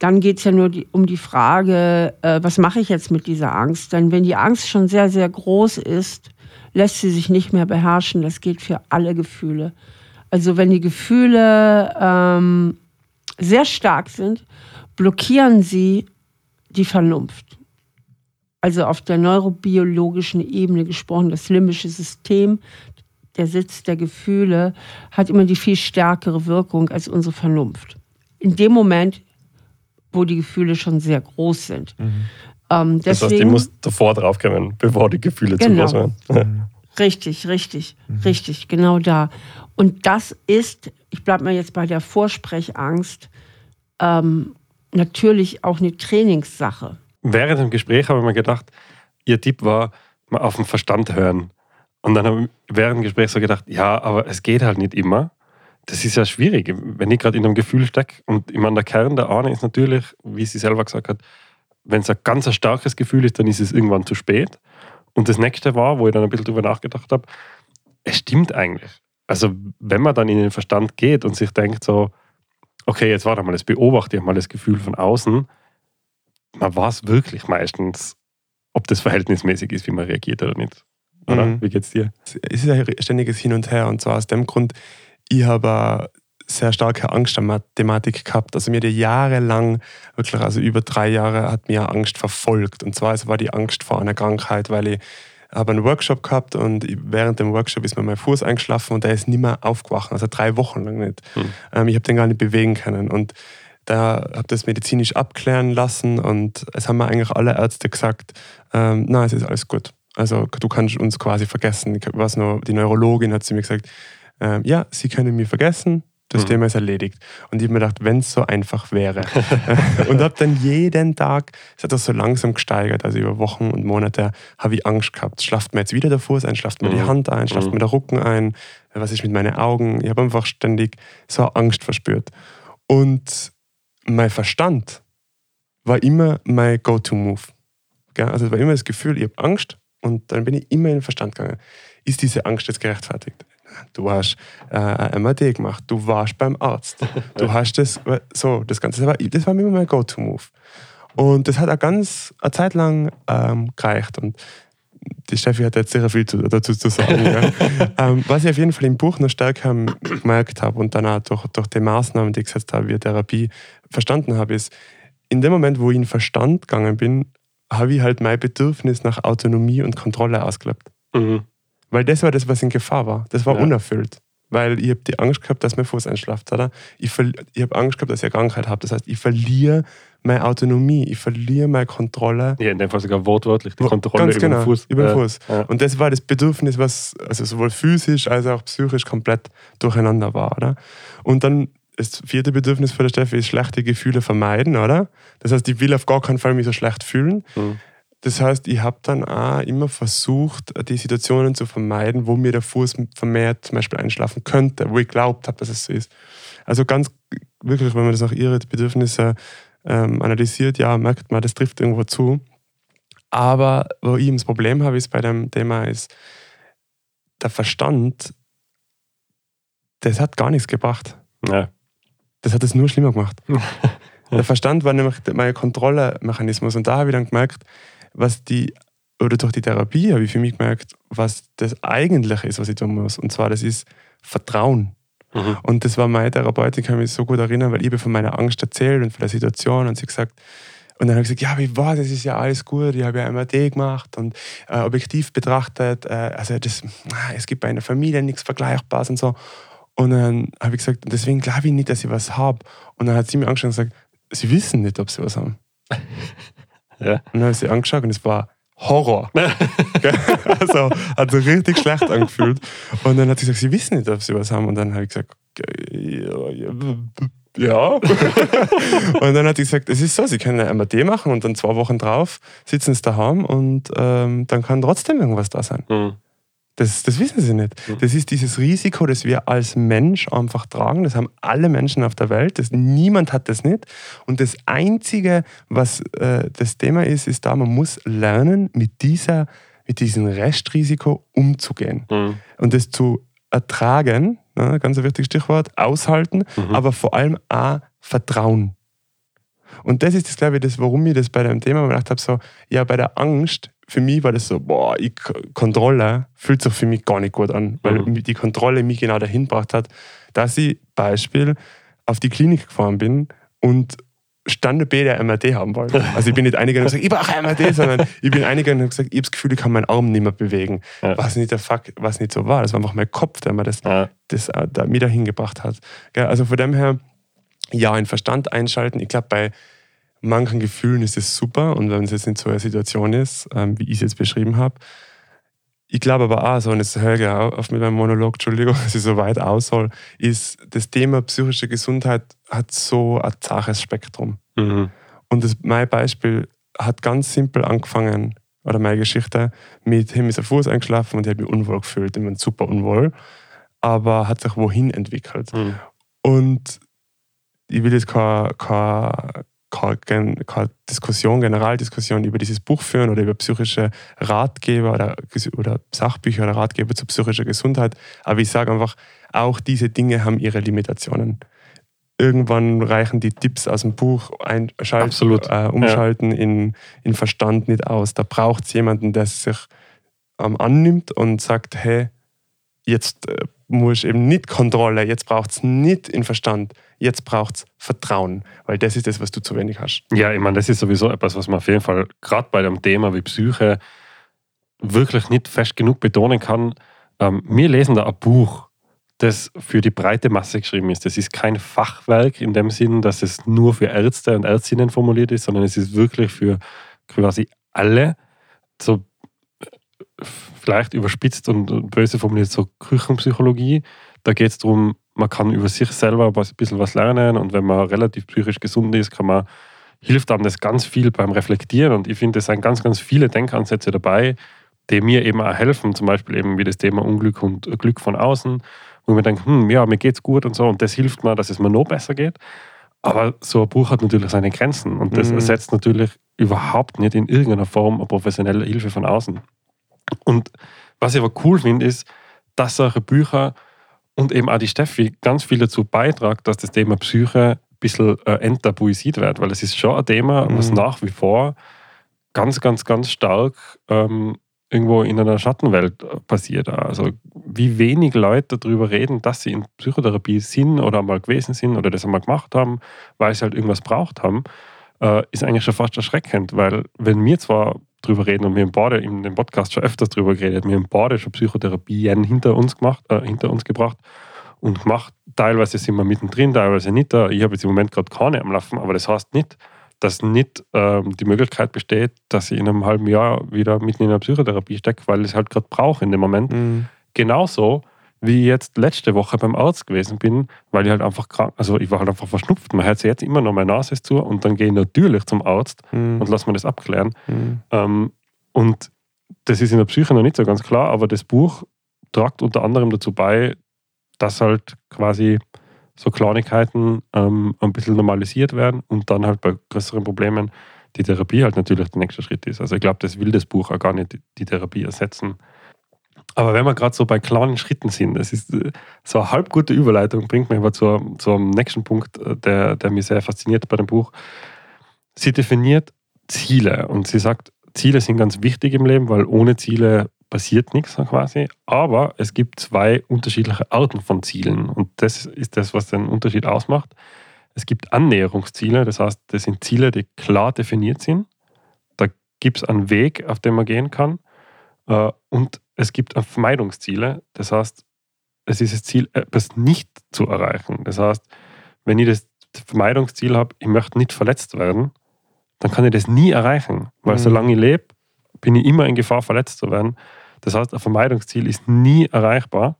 dann geht es ja nur die, um die Frage, äh, was mache ich jetzt mit dieser Angst? Denn wenn die Angst schon sehr, sehr groß ist, lässt sie sich nicht mehr beherrschen. Das gilt für alle Gefühle. Also wenn die Gefühle ähm, sehr stark sind, blockieren sie die Vernunft. Also auf der neurobiologischen Ebene gesprochen, das limbische System, der Sitz der Gefühle, hat immer die viel stärkere Wirkung als unsere Vernunft. In dem Moment, wo die Gefühle schon sehr groß sind. Ähm, Das heißt, deswegen- muss davor draufkommen, bevor die Gefühle Genau. zu groß werden. Richtig, richtig, richtig, genau da. Und das ist, ich bleibe mal jetzt bei der Vorsprechangst, ähm, natürlich auch eine Trainingssache. Während dem Gespräch habe ich mir gedacht, ihr Tipp war, mal auf den Verstand hören. Und dann habe ich während dem Gespräch so gedacht, ja, aber es geht halt nicht immer. Das ist ja schwierig, wenn ich gerade in einem Gefühl stecke. Und ich meine, der Kern der eine ist natürlich, wie sie selber gesagt hat, wenn es ein ganz starkes Gefühl ist, dann ist es irgendwann zu spät. Und das nächste war, wo ich dann ein bisschen drüber nachgedacht habe, es stimmt eigentlich. Also, wenn man dann in den Verstand geht und sich denkt, so, okay, jetzt warte mal, das beobachte ich mal das Gefühl von außen, man weiß wirklich meistens, ob das verhältnismäßig ist, wie man reagiert oder nicht. Oder? Mhm. Wie geht's dir? es ist ja ein ständiges Hin und Her. Und zwar aus dem Grund, ich habe eine sehr starke Angstthematik gehabt. Also mir hat jahrelang, wirklich, also über drei Jahre, hat mir Angst verfolgt. Und zwar es war die Angst vor einer Krankheit, weil ich habe einen Workshop gehabt und während dem Workshop ist mir mein Fuß eingeschlafen und der ist nicht mehr aufgewacht, also drei Wochen lang nicht. Hm. Ähm, ich habe den gar nicht bewegen können. Und da habe das medizinisch abklären lassen und es haben mir eigentlich alle Ärzte gesagt, ähm, nein, es ist alles gut. Also du kannst uns quasi vergessen. Ich weiß noch, die Neurologin hat zu mir gesagt, ähm, ja, Sie können mich vergessen, das Mhm. Thema ist erledigt. Und ich habe mir gedacht, wenn es so einfach wäre. und habe dann jeden Tag, es hat das so langsam gesteigert, also über Wochen und Monate, habe ich Angst gehabt. Schlaft mir jetzt wieder der Fuß ein, schlaft mir die Mhm. Hand ein, schlaft Mhm. mir der Rücken ein, was ist mit meinen Augen? Ich habe einfach ständig so Angst verspürt. Und mein Verstand war immer mein Go-To-Move. Also es war immer das Gefühl, ich habe Angst und dann bin ich immer in den Verstand gegangen. ist diese Angst jetzt gerechtfertigt? Du hast äh, ein MRT gemacht, du warst beim Arzt, du hast das, so, das Ganze, das war, das war immer mein Go-To-Move. Und das hat auch ganz eine Zeit lang ähm, gereicht. Und die Steffi hat jetzt sehr viel dazu zu sagen. ja. ähm, was ich auf jeden Fall im Buch noch stärker gemerkt habe und dann auch durch, durch die Maßnahmen, die ich gesetzt habe, wie Therapie verstanden habe, ist, in dem Moment, wo ich in Verstand gegangen bin, habe ich halt mein Bedürfnis nach Autonomie und Kontrolle ausgelebt. Mhm. Weil das war das, was in Gefahr war. Das war ja. unerfüllt. Weil ich habe die Angst gehabt, dass mein Fuß einschlaft, oder? Ich, ich habe Angst gehabt, dass ich eine Krankheit habe. Das heißt, ich verliere meine Autonomie, ich verliere meine Kontrolle. Ja, in dem Fall sogar wortwörtlich die Kontrolle Ganz über genau, den Fuß. Über den Fuß. Ja. Und das war das Bedürfnis, was also sowohl physisch als auch psychisch komplett durcheinander war. Oder? Und dann das vierte Bedürfnis für der Steffi ist schlechte Gefühle vermeiden, oder? Das heißt, ich will auf gar keinen Fall mich so schlecht fühlen. Mhm. Das heißt, ich habe dann auch immer versucht, die Situationen zu vermeiden, wo mir der Fuß vermehrt zum Beispiel einschlafen könnte, wo ich glaubt habe, dass es so ist. Also ganz wirklich, wenn man das auch ihre Bedürfnisse ähm, analysiert, ja, merkt man, das trifft irgendwo zu. Aber wo ich das Problem habe, ist bei dem Thema, ist, der Verstand, das hat gar nichts gebracht. Ja. Das hat es nur schlimmer gemacht. der Verstand war nämlich mein Kontrollemechanismus. Und da habe ich dann gemerkt, was die, oder durch die Therapie habe ich für mich gemerkt, was das Eigentliche ist, was ich tun muss. Und zwar, das ist Vertrauen. Mhm. Und das war meine Therapeutin, ich kann mich so gut erinnern, weil ich habe von meiner Angst erzählt und von der Situation und sie gesagt, und dann habe ich gesagt, ja, wie war das? ist ja alles gut, ich habe ja MRT gemacht und äh, objektiv betrachtet, äh, also das, es gibt bei einer Familie nichts Vergleichbares und so. Und dann habe ich gesagt, deswegen glaube ich nicht, dass ich was habe. Und dann hat sie mir angeschaut und gesagt, sie wissen nicht, ob sie was haben. ja. Und dann habe ich sie angeschaut und es war Horror. also hat sich richtig schlecht angefühlt. Und dann hat sie gesagt, sie wissen nicht, ob sie was haben. Und dann habe ich gesagt, ja. ja. und dann hat sie gesagt, es ist so, sie können ein MRT machen und dann zwei Wochen drauf sitzen sie daheim und ähm, dann kann trotzdem irgendwas da sein. Mhm. Das, das wissen sie nicht. Mhm. Das ist dieses Risiko, das wir als Mensch einfach tragen. Das haben alle Menschen auf der Welt. Das, niemand hat das nicht. Und das Einzige, was äh, das Thema ist, ist da, man muss lernen, mit, dieser, mit diesem Restrisiko umzugehen. Mhm. Und das zu ertragen, ne, ganz ein wichtiges Stichwort, aushalten, mhm. aber vor allem auch vertrauen. Und das ist das, glaube ich, das, warum ich das bei dem Thema gedacht habe, so, ja, bei der Angst für mich war das so, boah, ich, Kontrolle fühlt sich für mich gar nicht gut an, weil mhm. die Kontrolle mich genau dahin gebracht hat, dass ich Beispiel auf die Klinik gefahren bin und Stand B der MRT haben wollte. Also ich bin nicht eingegangen und gesagt, ich brauche MRT, sondern ich bin eingegangen und gesagt, ich habe das Gefühl, ich kann meinen Arm nicht mehr bewegen. Ja. Was nicht der Fuck, was nicht so war. Das war einfach mein Kopf, der mir das, ja. das äh, da mir dahin gebracht hat. Also von dem her, ja, einen Verstand einschalten. Ich glaube, bei manchen Gefühlen ist es super und wenn es jetzt in so einer Situation ist, ähm, wie ich es jetzt beschrieben habe. Ich glaube aber auch, so, und jetzt höre ich auf mit meinem Monolog, Entschuldigung, dass ich so weit aussoll, ist, das Thema psychische Gesundheit hat so ein zaches Spektrum. Mhm. Und das, mein Beispiel hat ganz simpel angefangen, oder meine Geschichte, mit ihm ist der Fuß eingeschlafen und ich habe mich unwohl gefühlt, ich bin super unwohl, aber hat sich wohin entwickelt. Mhm. Und ich will jetzt keine, keine keine, keine Diskussion, Generaldiskussion über dieses Buch führen oder über psychische Ratgeber oder, oder Sachbücher oder Ratgeber zu psychischer Gesundheit. Aber ich sage einfach, auch diese Dinge haben ihre Limitationen. Irgendwann reichen die Tipps aus dem Buch einschalten, äh, umschalten ja. in, in Verstand nicht aus. Da braucht es jemanden, der sich ähm, annimmt und sagt, hey, jetzt äh, muss eben nicht Kontrolle, jetzt braucht es nicht in Verstand, jetzt braucht es Vertrauen, weil das ist das, was du zu wenig hast. Ja, ich meine, das ist sowieso etwas, was man auf jeden Fall gerade bei einem Thema wie Psyche wirklich nicht fest genug betonen kann. Ähm, wir lesen da ein Buch, das für die breite Masse geschrieben ist. Das ist kein Fachwerk in dem Sinn, dass es nur für Ärzte und Ärztinnen formuliert ist, sondern es ist wirklich für quasi alle. So vielleicht überspitzt und böse formuliert so Küchenpsychologie. Da geht es darum, man kann über sich selber ein bisschen was lernen und wenn man relativ psychisch gesund ist, kann man, hilft einem das ganz viel beim Reflektieren und ich finde, es sind ganz, ganz viele Denkansätze dabei, die mir eben auch helfen, zum Beispiel eben wie das Thema Unglück und Glück von außen, wo man denkt, hm, ja, mir geht's gut und so und das hilft mir, dass es mir noch besser geht. Aber so ein Buch hat natürlich seine Grenzen und das mhm. ersetzt natürlich überhaupt nicht in irgendeiner Form eine professionelle Hilfe von außen. Und Was ich aber cool finde, ist, dass solche Bücher und eben auch die Steffi ganz viel dazu beitragen, dass das Thema Psyche ein bisschen äh, enttabuisiert wird, weil es ist schon ein Thema, was Mhm. nach wie vor ganz, ganz, ganz stark ähm, irgendwo in einer Schattenwelt äh, passiert. Also wie wenig Leute darüber reden, dass sie in Psychotherapie sind oder mal gewesen sind oder das einmal gemacht haben, weil sie halt irgendwas braucht haben, äh, ist eigentlich schon fast erschreckend, weil wenn wir zwar drüber reden und wir im Bade in dem Podcast schon öfters drüber geredet, wir im Bade schon Psychotherapien hinter uns gemacht, äh, hinter uns gebracht und gemacht. Teilweise sind wir mittendrin, teilweise nicht da. Ich habe jetzt im Moment gerade keine am Laufen, aber das heißt nicht, dass nicht ähm, die Möglichkeit besteht, dass ich in einem halben Jahr wieder mitten in einer Psychotherapie stecke, weil ich es halt gerade brauche in dem Moment. Mhm. Genauso wie ich jetzt letzte Woche beim Arzt gewesen bin, weil ich halt einfach krank, also ich war halt einfach verschnupft. Man hört sich jetzt immer noch, meine Nase ist zu und dann gehe ich natürlich zum Arzt Mhm. und lasse mir das abklären. Mhm. Ähm, und das ist in der Psyche noch nicht so ganz klar, aber das Buch tragt unter anderem dazu bei, dass halt quasi so Kleinigkeiten ähm, ein bisschen normalisiert werden und dann halt bei größeren Problemen die Therapie halt natürlich der nächste Schritt ist. Also ich glaube, das will das Buch auch gar nicht die Therapie ersetzen. Aber wenn wir gerade so bei kleinen Schritten sind, das ist äh, so eine halb gute Überleitung, bringt mich aber zur, zum nächsten Punkt, äh, der, der mich sehr fasziniert bei dem Buch. Sie definiert Ziele und sie sagt, Ziele sind ganz wichtig im Leben, weil ohne Ziele passiert nichts quasi. Aber es gibt zwei unterschiedliche Arten von Zielen und das ist das, was den Unterschied ausmacht. Es gibt Annäherungsziele, das heißt, das sind Ziele, die klar definiert sind. Da gibt es einen Weg, auf den man gehen kann. Äh, Und es gibt Vermeidungsziele, das heißt, es ist das Ziel, etwas nicht zu erreichen. Das heißt, wenn ich das Vermeidungsziel habe, ich möchte nicht verletzt werden, dann kann ich das nie erreichen. Weil Mhm. solange ich lebe, bin ich immer in Gefahr, verletzt zu werden. Das heißt, ein Vermeidungsziel ist nie erreichbar.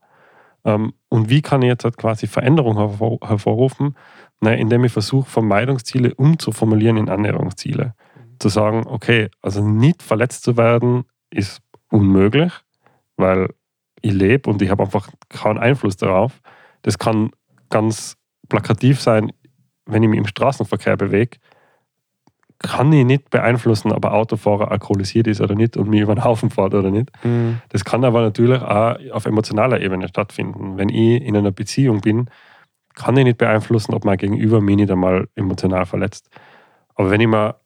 Ähm, Und wie kann ich jetzt halt quasi Veränderung hervor hervorrufen? Na, indem ich versuche, Vermeidungsziele umzuformulieren in Annäherungsziele. Zu sagen, okay, also nicht verletzt zu werden, ist unmöglich, weil ich lebe und ich habe einfach keinen Einfluss darauf. Das kann ganz plakativ sein, wenn ich mich im Straßenverkehr bewege, kann ich nicht beeinflussen, ob ein Autofahrer alkoholisiert ist oder nicht und mich über den Haufen fährt oder nicht. Mhm. Das kann aber natürlich auch auf emotionaler Ebene stattfinden. Wenn ich in einer Beziehung bin, kann ich nicht beeinflussen, ob mein Gegenüber mich nicht einmal emotional verletzt. Aber wenn ich mir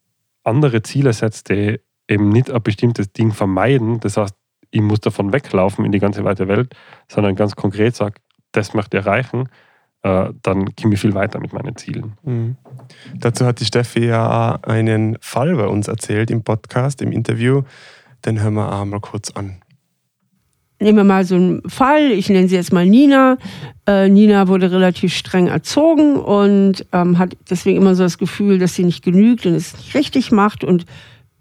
andere Ziele setze, die eben nicht ein bestimmtes Ding vermeiden, das heißt, ich muss davon weglaufen in die ganze weite Welt, sondern ganz konkret sage, das möchte ich erreichen, äh, dann komme ich viel weiter mit meinen Zielen. Mhm. Dazu hat die Steffi ja einen Fall bei uns erzählt im Podcast, im Interview. Den hören wir auch mal kurz an. Nehmen wir mal so einen Fall, ich nenne sie jetzt mal Nina. Äh, Nina wurde relativ streng erzogen und ähm, hat deswegen immer so das Gefühl, dass sie nicht genügt und es nicht richtig macht. Und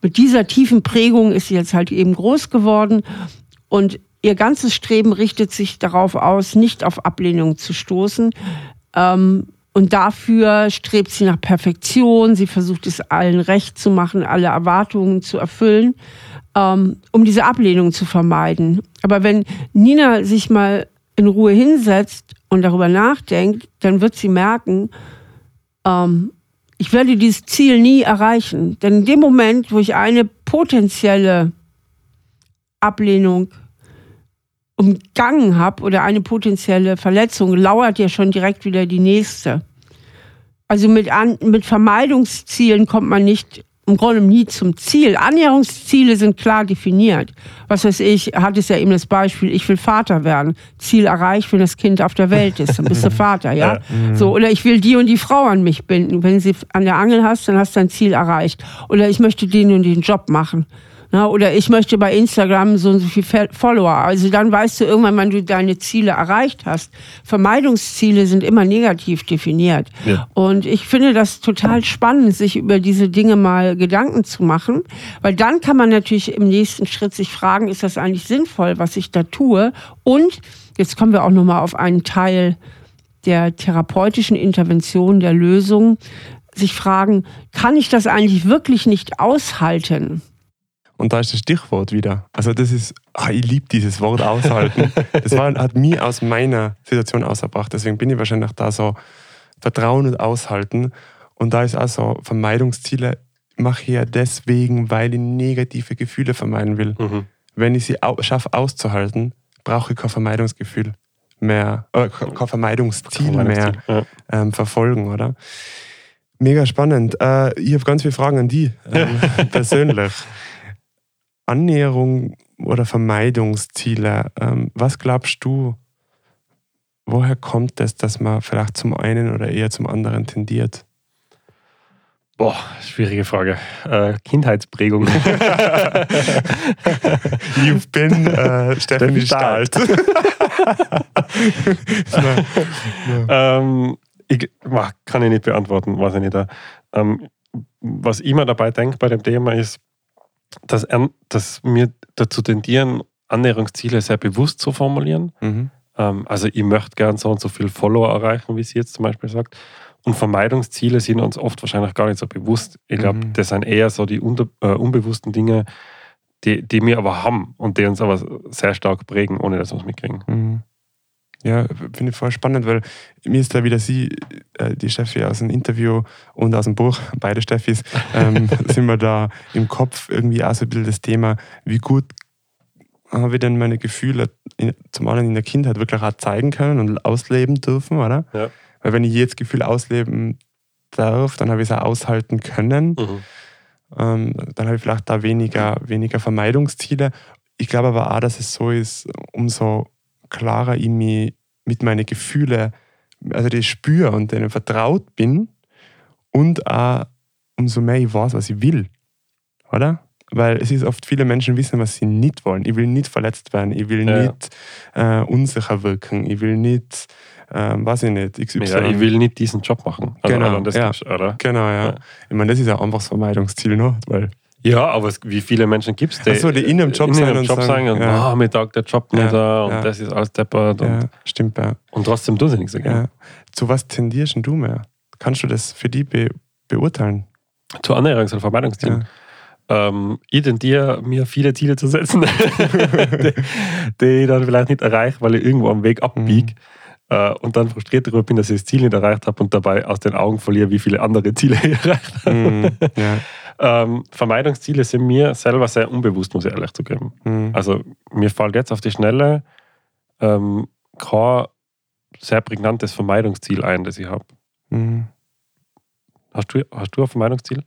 mit dieser tiefen Prägung ist sie jetzt halt eben groß geworden. Und ihr ganzes Streben richtet sich darauf aus, nicht auf Ablehnung zu stoßen. Ähm, und dafür strebt sie nach Perfektion. Sie versucht es allen recht zu machen, alle Erwartungen zu erfüllen, ähm, um diese Ablehnung zu vermeiden. Aber wenn Nina sich mal in Ruhe hinsetzt und darüber nachdenkt, dann wird sie merken, ähm, ich werde dieses Ziel nie erreichen. Denn in dem Moment, wo ich eine potenzielle Ablehnung umgangen habe oder eine potenzielle Verletzung, lauert ja schon direkt wieder die nächste. Also mit, an, mit Vermeidungszielen kommt man nicht im Grunde nie zum Ziel. Annäherungsziele sind klar definiert. Was weiß ich, hatte es ja eben das Beispiel, ich will Vater werden. Ziel erreicht, wenn das Kind auf der Welt ist, dann bist du Vater, ja? So, oder ich will die und die Frau an mich binden. Wenn sie an der Angel hast, dann hast du dein Ziel erreicht. Oder ich möchte den und den Job machen. Na, oder ich möchte bei Instagram so und so viel Follower. Also dann weißt du irgendwann, wann du deine Ziele erreicht hast. Vermeidungsziele sind immer negativ definiert. Ja. Und ich finde das total spannend, sich über diese Dinge mal Gedanken zu machen, weil dann kann man natürlich im nächsten Schritt sich fragen, ist das eigentlich sinnvoll, was ich da tue? Und jetzt kommen wir auch noch mal auf einen Teil der therapeutischen Intervention, der Lösung, sich fragen, kann ich das eigentlich wirklich nicht aushalten? Und da ist das Stichwort wieder. Also das ist, ah, ich liebe dieses Wort aushalten. Das war, hat mich aus meiner Situation ausgebracht. Deswegen bin ich wahrscheinlich da so Vertrauen und Aushalten. Und da ist auch so Vermeidungsziele mache ich ja deswegen, weil ich negative Gefühle vermeiden will. Mhm. wenn ich sie schaffe auszuhalten, brauche ich kein Vermeidungsgefühl mehr, äh, kein Vermeidungsziel mehr ja. ähm, verfolgen, oder? Mega spannend. Äh, ich habe ganz viele Fragen an die ähm, persönlich. Annäherung oder Vermeidungsziele. Ähm, was glaubst du, woher kommt es, dass man vielleicht zum einen oder eher zum anderen tendiert? Boah, schwierige Frage. Äh, Kindheitsprägung. You've been äh, Stephanie Stahlt. ähm, ich, kann ich nicht beantworten, weiß ich nicht. Ähm, was ich mir dabei denke bei dem Thema ist, dass, dass wir dazu tendieren, Annäherungsziele sehr bewusst zu formulieren. Mhm. Ähm, also ich möchte gern so und so viel Follower erreichen, wie sie jetzt zum Beispiel sagt. Und Vermeidungsziele sind uns oft wahrscheinlich gar nicht so bewusst. Ich glaube, mhm. das sind eher so die unter, äh, unbewussten Dinge, die, die wir aber haben und die uns aber sehr stark prägen, ohne dass wir es mitkriegen. Mhm. Ja, finde ich voll spannend, weil mir ist da wieder sie, äh, die Steffi aus dem Interview und aus dem Buch, beide Steffis, ähm, sind wir da im Kopf irgendwie auch so ein bisschen das Thema, wie gut habe ich denn meine Gefühle in, zum einen in der Kindheit wirklich auch zeigen können und ausleben dürfen, oder? Ja. Weil wenn ich jetzt Gefühle ausleben darf, dann habe ich es auch aushalten können. Mhm. Ähm, dann habe ich vielleicht da weniger, weniger Vermeidungsziele. Ich glaube aber auch, dass es so ist, umso klarer ich mich mit meinen Gefühlen, also die spüre und denen vertraut bin und auch umso mehr ich weiß, was ich will. Oder? Weil es ist oft, viele Menschen wissen, was sie nicht wollen. Ich will nicht verletzt werden, ich will ja. nicht äh, unsicher wirken, ich will nicht, äh, weiß ich nicht, XY. Ja, ich will nicht diesen Job machen. Also, genau, das ja. oder? genau ja. ja. Ich meine, das ist ja einfach das Vermeidungsziel, ne? weil ja, aber wie viele Menschen gibt es, die Achso, die in einem Job, in sein, einem Job sagen, und ja. oh, mir taugt der Job nicht ja, und ja. das ist alles deppert. Und, ja, stimmt, ja. Und trotzdem tun sie nichts dagegen. Ja. Zu was tendierst du mehr? Kannst du das für die be beurteilen? Zu Annäherungs- und Vermeidungszielen? Ähm, ich tendiere mir viele Ziele zu setzen, die, die, ich dann vielleicht nicht erreiche, weil ich irgendwo am Weg abbiege. Mhm äh, und dann frustriert darüber bin, dass ich das Ziel nicht erreicht habe und dabei aus den Augen verliere, wie viele andere Ziele ich erreicht habe. Mm, ja. ähm, Vermeidungsziele sind mir selber sehr unbewusst, muss ich ehrlich zugeben. Mm. Also mir fällt jetzt auf die Schnelle ähm, kein sehr prägnantes Vermeidungsziel ein, das ich habe. Mm. Hast, du, hast du ein Vermeidungsziel?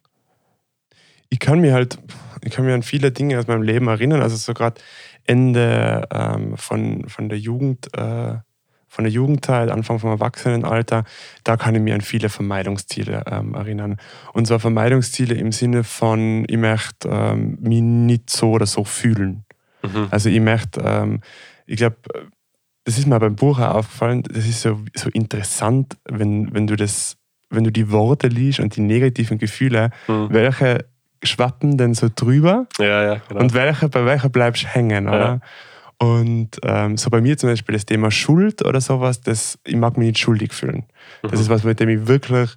Ich kann mir halt, ich kann mir an viele Dinge aus meinem Leben erinnern. Also so gerade Ende ähm, von, von der Jugend äh, von der Jugendzeit, Anfang vom Erwachsenenalter, da kann ich mich an viele Vermeidungsziele ähm, erinnern. Und zwar Vermeidungsziele im Sinne von, ich möchte ähm, mich nicht so oder so fühlen. Mhm. Also ich möchte, ähm, ich glaube, das ist mir beim Buch auch aufgefallen, das ist so, so interessant, wenn, wenn du das, wenn du die Worte liest und die negativen Gefühle, mhm. welche schwappen denn so drüber ja, ja, genau. und welche, bei welcher bleibst du hängen, oder? Ja. Und ähm, so bei mir zum Beispiel das Thema Schuld oder sowas, das, ich mag mich nicht schuldig fühlen. Mhm. Das ist was, mit dem ich wirklich,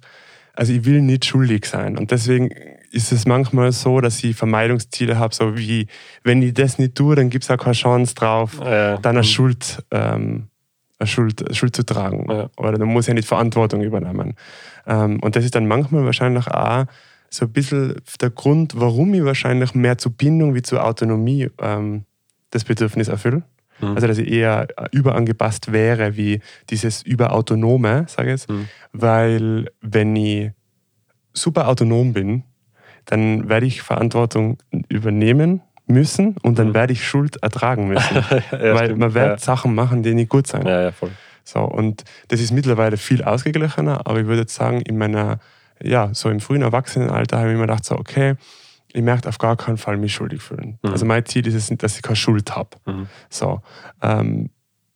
also ich will nicht schuldig sein. Und deswegen ist es manchmal so, dass ich Vermeidungsziele habe, so wie, wenn ich das nicht tue, dann gibt es auch keine Chance drauf, ja. dann eine, mhm. Schuld, ähm, eine Schuld, Schuld zu tragen. Ja. Oder dann muss ich ja nicht Verantwortung übernehmen. Ähm, und das ist dann manchmal wahrscheinlich auch so ein bisschen der Grund, warum ich wahrscheinlich mehr zu Bindung wie zur Autonomie ähm, das Bedürfnis erfüllen. Mhm. Also, dass ich eher überangepasst wäre wie dieses Überautonome, sage ich jetzt. Mhm. Weil, wenn ich super autonom bin, dann werde ich Verantwortung übernehmen müssen und dann mhm. werde ich Schuld ertragen müssen. ja, weil stimmt. man wird ja. Sachen machen, die nicht gut sind. Ja, ja, voll. So, und das ist mittlerweile viel ausgeglichener, aber ich würde jetzt sagen, in meiner, ja, so im frühen Erwachsenenalter habe ich mir gedacht, so, okay, ich möchte auf gar keinen Fall mich schuldig fühlen. Mhm. Also mein Ziel ist es, dass ich keine Schuld habe. Mhm. So, ähm,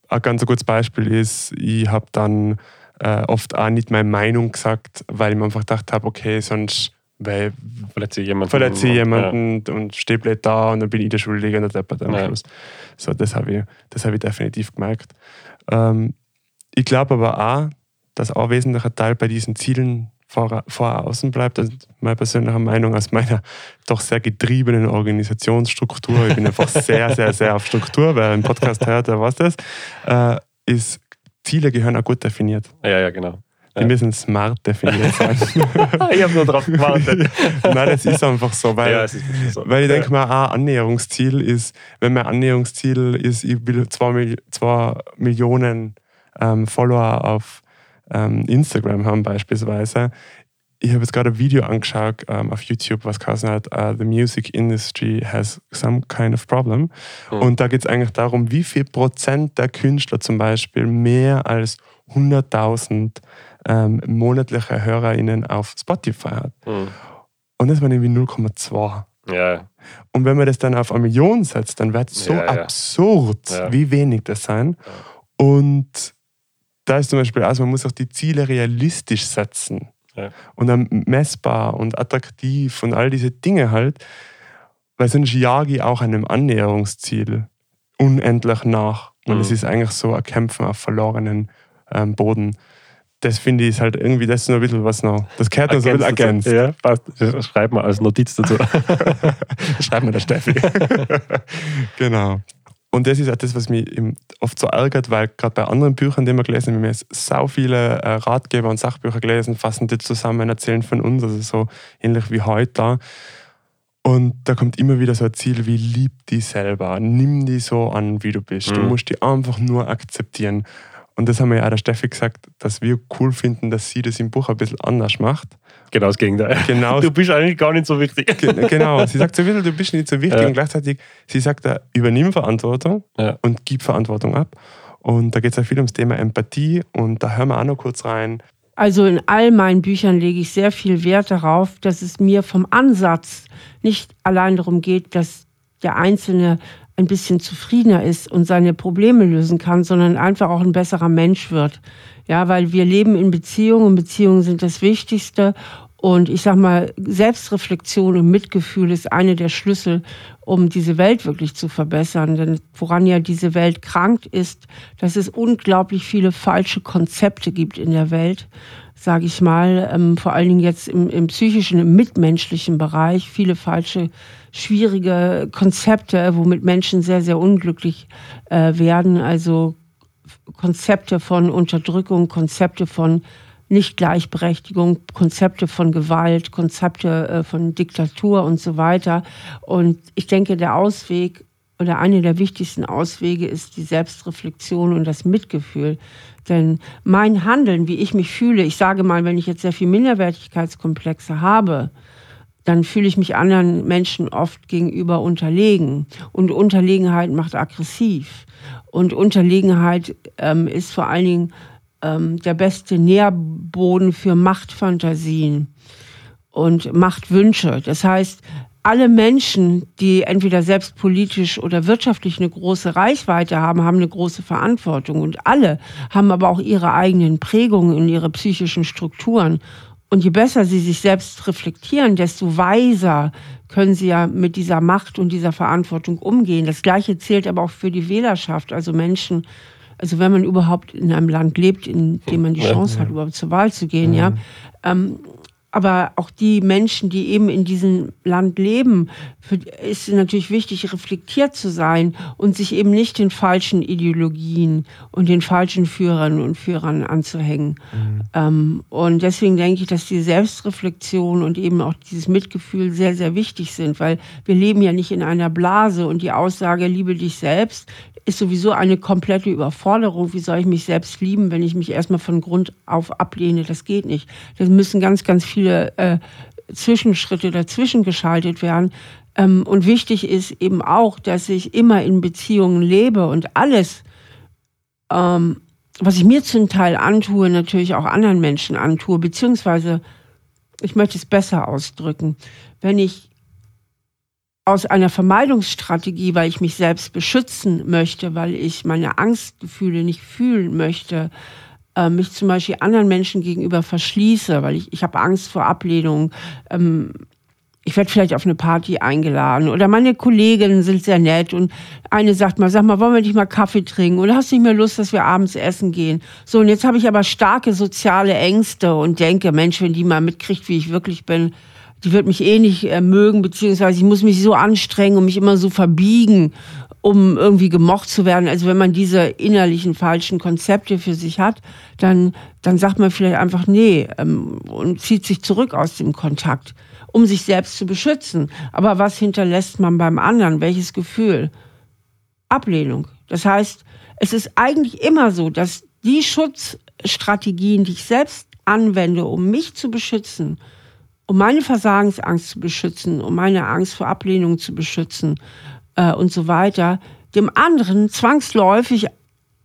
ein ganz gutes Beispiel ist, ich habe dann äh, oft auch nicht meine Meinung gesagt, weil ich mir einfach gedacht habe, okay, sonst weil verletze ich jemanden, verletze ich jemanden ja. und stehe blöd da und dann bin ich der Schuldige und der Deppert am ja. Schluss. So, das habe ich, hab ich definitiv gemerkt. Ähm, ich glaube aber auch, dass ein wesentlicher Teil bei diesen Zielen vor, vor außen bleibt. Das ist meine persönliche Meinung aus meiner doch sehr getriebenen Organisationsstruktur. Ich bin einfach sehr, sehr, sehr auf Struktur. Wer einen Podcast hört, der weiß das. Äh, ist, Ziele gehören auch gut definiert. Ja, ja, genau. Die müssen smart definiert sein. ich habe nur drauf gewartet. Nein, das ist einfach so, weil, Ja, so. weil ich Ja. denke mal, ein Annäherungsziel ist, wenn mein Annäherungsziel ist, ich will zwei, Mil zwei Millionen ähm, Follower auf ähm, Instagram haben beispielsweise. Ich habe jetzt gerade ein Video angeschaut ähm, auf YouTube, was geheißen hat, uh, The Music Industry has some kind of problem. Mhm. Und da geht es eigentlich darum, wie viel Prozent der Künstler zum Beispiel mehr als 100.000 ähm, monatliche HörerInnen auf Spotify hat. Hm. Und das waren irgendwie 0,2. Ja, Und wenn man das dann auf eine Million setzt, dann wird es so Ja, ja. absurd, wie wenig das sein. Und da ist zum Beispiel, also man muss auch die Ziele realistisch setzen. Ja. Und dann messbar und attraktiv und all diese Dinge halt. Weil sonst jage ich auch einem Annäherungsziel unendlich nach. Und Mhm. es ist eigentlich so ein Kämpfen auf verlorenen ähm, Boden. Das finde ich halt irgendwie, das ist noch ein bisschen was noch. Das gehört noch so ein bisschen ergänzt. Ja, passt. Schreib mal als Notiz dazu. Schreib mir der Steffi. genau. Und das ist auch das, was mich oft so ärgert, weil gerade bei anderen Büchern, die wir gelesen haben, wir haben jetzt sau viele äh, Ratgeber und Sachbücher gelesen, fassen die zusammen, erzählen von uns, also so ähnlich wie heute da. Und da kommt immer wieder so ein Ziel wie lieb die selber, nimm die so an, wie du bist. Du Mhm. musst die einfach nur akzeptieren. Und das haben wir ja auch der Steffi gesagt, dass wir cool finden, dass sie das im Buch ein bisschen anders macht. genau das Gegenteil. Genau Du bist eigentlich gar nicht so wichtig. Ge- Genau, sie sagt so wieder, du bist nicht so wichtig Ja. und gleichzeitig, sie sagt da, übernimm Verantwortung Ja. und gib Verantwortung ab. Und da geht es ja viel ums Thema Empathie und da hören wir auch noch kurz rein. Also in all meinen Büchern lege ich sehr viel Wert darauf, dass es mir vom Ansatz nicht allein darum geht, dass der Einzelne ein bisschen zufriedener ist und seine Probleme lösen kann, sondern einfach auch ein besserer Mensch wird. Ja, weil wir leben in Beziehungen und Beziehungen sind das Wichtigste. Und ich sag mal, Selbstreflexion und Mitgefühl ist eine der Schlüssel, um diese Welt wirklich zu verbessern. Denn woran ja diese Welt krankt ist, dass es unglaublich viele falsche Konzepte gibt in der Welt, sage ich mal, ähm, vor allen Dingen jetzt im, im psychischen, im mitmenschlichen Bereich, viele falsche, schwierige Konzepte, womit Menschen sehr, sehr unglücklich äh, werden. Also Konzepte von Unterdrückung, Konzepte von Nicht-Gleichberechtigung, Konzepte von Gewalt, Konzepte äh, von Diktatur und so weiter. Und ich denke, der Ausweg oder einer der wichtigsten Auswege ist die Selbstreflexion und das Mitgefühl. Denn mein Handeln, wie ich mich fühle, ich sage mal, wenn ich jetzt sehr viel Minderwertigkeitskomplexe habe, dann fühle ich mich anderen Menschen oft gegenüber unterlegen. Und Unterlegenheit macht aggressiv. Und Unterlegenheit ähm, ist vor allen Dingen ähm, der beste Nährboden für Machtfantasien und Machtwünsche. Das heißt, alle Menschen, die entweder selbst politisch oder wirtschaftlich eine große Reichweite haben, haben eine große Verantwortung. Und alle haben aber auch ihre eigenen Prägungen und ihre psychischen Strukturen. Und je besser sie sich selbst reflektieren, desto weiser können sie ja mit dieser Macht und dieser Verantwortung umgehen. Das Gleiche zählt aber auch für die Wählerschaft, also Menschen, also wenn man überhaupt in einem Land lebt, in dem man die Chance hat, überhaupt zur Wahl zu gehen, ja. Ähm, aber auch die Menschen, die eben in diesem Land leben, ist natürlich wichtig, reflektiert zu sein und sich eben nicht den falschen Ideologien und den falschen Führern und Führern anzuhängen. Ähm, und deswegen denke ich, dass die Selbstreflexion und eben auch dieses Mitgefühl sehr, sehr wichtig sind, weil wir leben ja nicht in einer Blase und die Aussage, liebe dich selbst, ist sowieso eine komplette Überforderung. Wie soll ich mich selbst lieben, wenn ich mich erstmal von Grund auf ablehne? Das geht nicht. Da müssen ganz, ganz viele äh, Zwischenschritte dazwischen geschaltet werden. Ähm, und wichtig ist eben auch, dass ich immer in Beziehungen lebe und alles, ähm, was ich mir zum Teil antue, natürlich auch anderen Menschen antue, beziehungsweise ich möchte es besser ausdrücken. Wenn ich aus einer Vermeidungsstrategie, weil ich mich selbst beschützen möchte, weil ich meine Angstgefühle nicht fühlen möchte, äh, mich zum Beispiel anderen Menschen gegenüber verschließe, weil ich, ich habe Angst vor Ablehnung. Ähm, ich werde vielleicht auf eine Party eingeladen oder meine Kolleginnen sind sehr nett und eine sagt mal, sag mal, wollen wir nicht mal Kaffee trinken oder hast du nicht mehr Lust, dass wir abends essen gehen? So, und jetzt habe ich aber starke soziale Ängste und denke, Mensch, wenn die mal mitkriegt, wie ich wirklich bin, die wird mich eh nicht äh, mögen, beziehungsweise ich muss mich so anstrengen und mich immer so verbiegen, um irgendwie gemocht zu werden. Also wenn man diese innerlichen falschen Konzepte für sich hat, dann, dann sagt man vielleicht einfach nee ähm, und zieht sich zurück aus dem Kontakt, um sich selbst zu beschützen. Aber was hinterlässt man beim anderen? Welches Gefühl? Ablehnung. Das heißt, es ist eigentlich immer so, dass die Schutzstrategien, die ich selbst anwende, um mich zu beschützen, um meine Versagensangst zu beschützen, um meine Angst vor Ablehnung zu beschützen äh, und so weiter, dem anderen zwangsläufig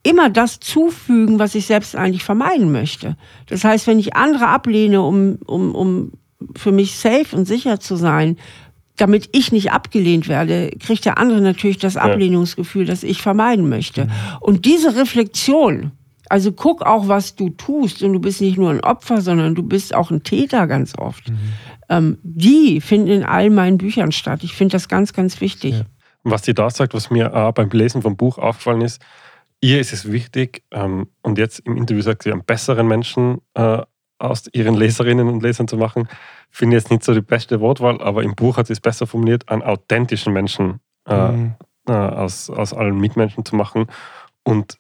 immer das zufügen, was ich selbst eigentlich vermeiden möchte. Das heißt, wenn ich andere ablehne, um, um, um für mich safe und sicher zu sein, damit ich nicht abgelehnt werde, kriegt der andere natürlich das Ablehnungsgefühl, das ich vermeiden möchte. Und diese Reflexion, also guck auch, was du tust und du bist nicht nur ein Opfer, sondern du bist auch ein Täter ganz oft. Mhm. Ähm, die finden in all meinen Büchern statt. Ich finde das ganz, ganz wichtig. Ja. Was sie da sagt, was mir auch beim Lesen vom Buch aufgefallen ist, ihr ist es wichtig, ähm, und jetzt im Interview sagt sie, einen besseren Menschen äh, aus ihren Leserinnen und Lesern zu machen, finde ich jetzt nicht so die beste Wortwahl, aber im Buch hat sie es besser formuliert, einen authentischen Menschen äh, mhm. äh, aus, aus allen Mitmenschen zu machen. Und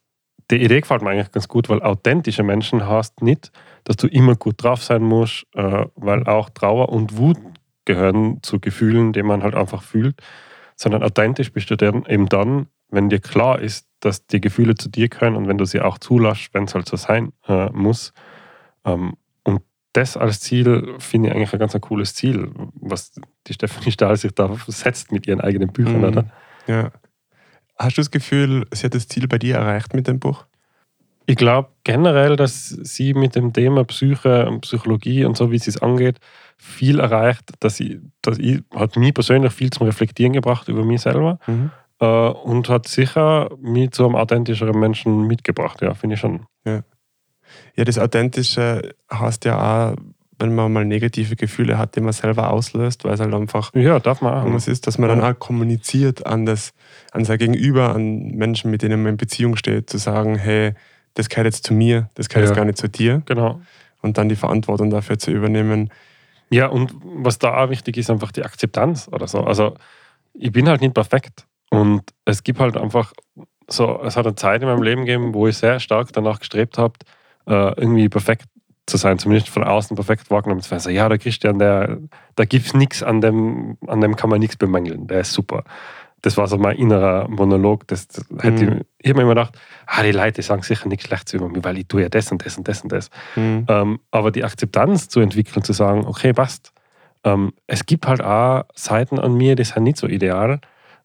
die Idee gefällt mir eigentlich ganz gut, weil authentische Menschen heißt nicht, dass du immer gut drauf sein musst, äh, weil auch Trauer und Wut gehören zu Gefühlen, die man halt einfach fühlt, sondern authentisch bist du dann eben dann, wenn dir klar ist, dass die Gefühle zu dir gehören und wenn du sie auch zulässt, wenn es halt so sein äh, muss. Ähm, und das als Ziel finde ich eigentlich ein ganz ein cooles Ziel, was die Stefanie Stahl sich da setzt mit ihren eigenen Büchern, mhm. oder? Ja. Hast du das Gefühl, sie hat das Ziel bei dir erreicht mit dem Buch? Ich glaube generell, dass sie mit dem Thema Psyche und Psychologie und so, wie sie es angeht, viel erreicht, dass ich, dass ich, hat mich persönlich viel zum Reflektieren gebracht über mich selber mhm. äh, und hat sicher mich zu einem authentischeren Menschen mitgebracht, ja, finde ich schon. Ja. ja, das Authentische heißt ja auch, wenn man mal negative Gefühle hat, die man selber auslöst, weil es halt einfach ja, darf man. Was ist, dass man dann auch kommuniziert an, das, an sein Gegenüber, an Menschen, mit denen man in Beziehung steht, zu sagen, hey, das gehört jetzt zu mir, das gehört ja. jetzt gar nicht zu dir. Genau. Und dann die Verantwortung dafür zu übernehmen. Ja, und was da auch wichtig ist, einfach die Akzeptanz oder so. Also ich bin halt nicht perfekt. Und es gibt halt einfach so, es hat eine Zeit in meinem Leben gegeben, wo ich sehr stark danach gestrebt habe, äh, irgendwie perfekt zu sein, zumindest von außen perfekt wahrgenommen zu werden. So, ja, der Christian, der, da gibt es nichts an dem, an dem kann man nichts bemängeln, der ist super. Das war so mein innerer Monolog. Das, das hätte mhm. ich, ich habe mir immer gedacht, ah, die Leute sagen sicher nichts Schlechtes über mich, weil ich tue ja das und das und das und das. Mhm. Ähm, aber die Akzeptanz zu entwickeln, zu sagen, okay, passt. Ähm, es gibt halt auch Seiten an mir, die sind nicht so ideal.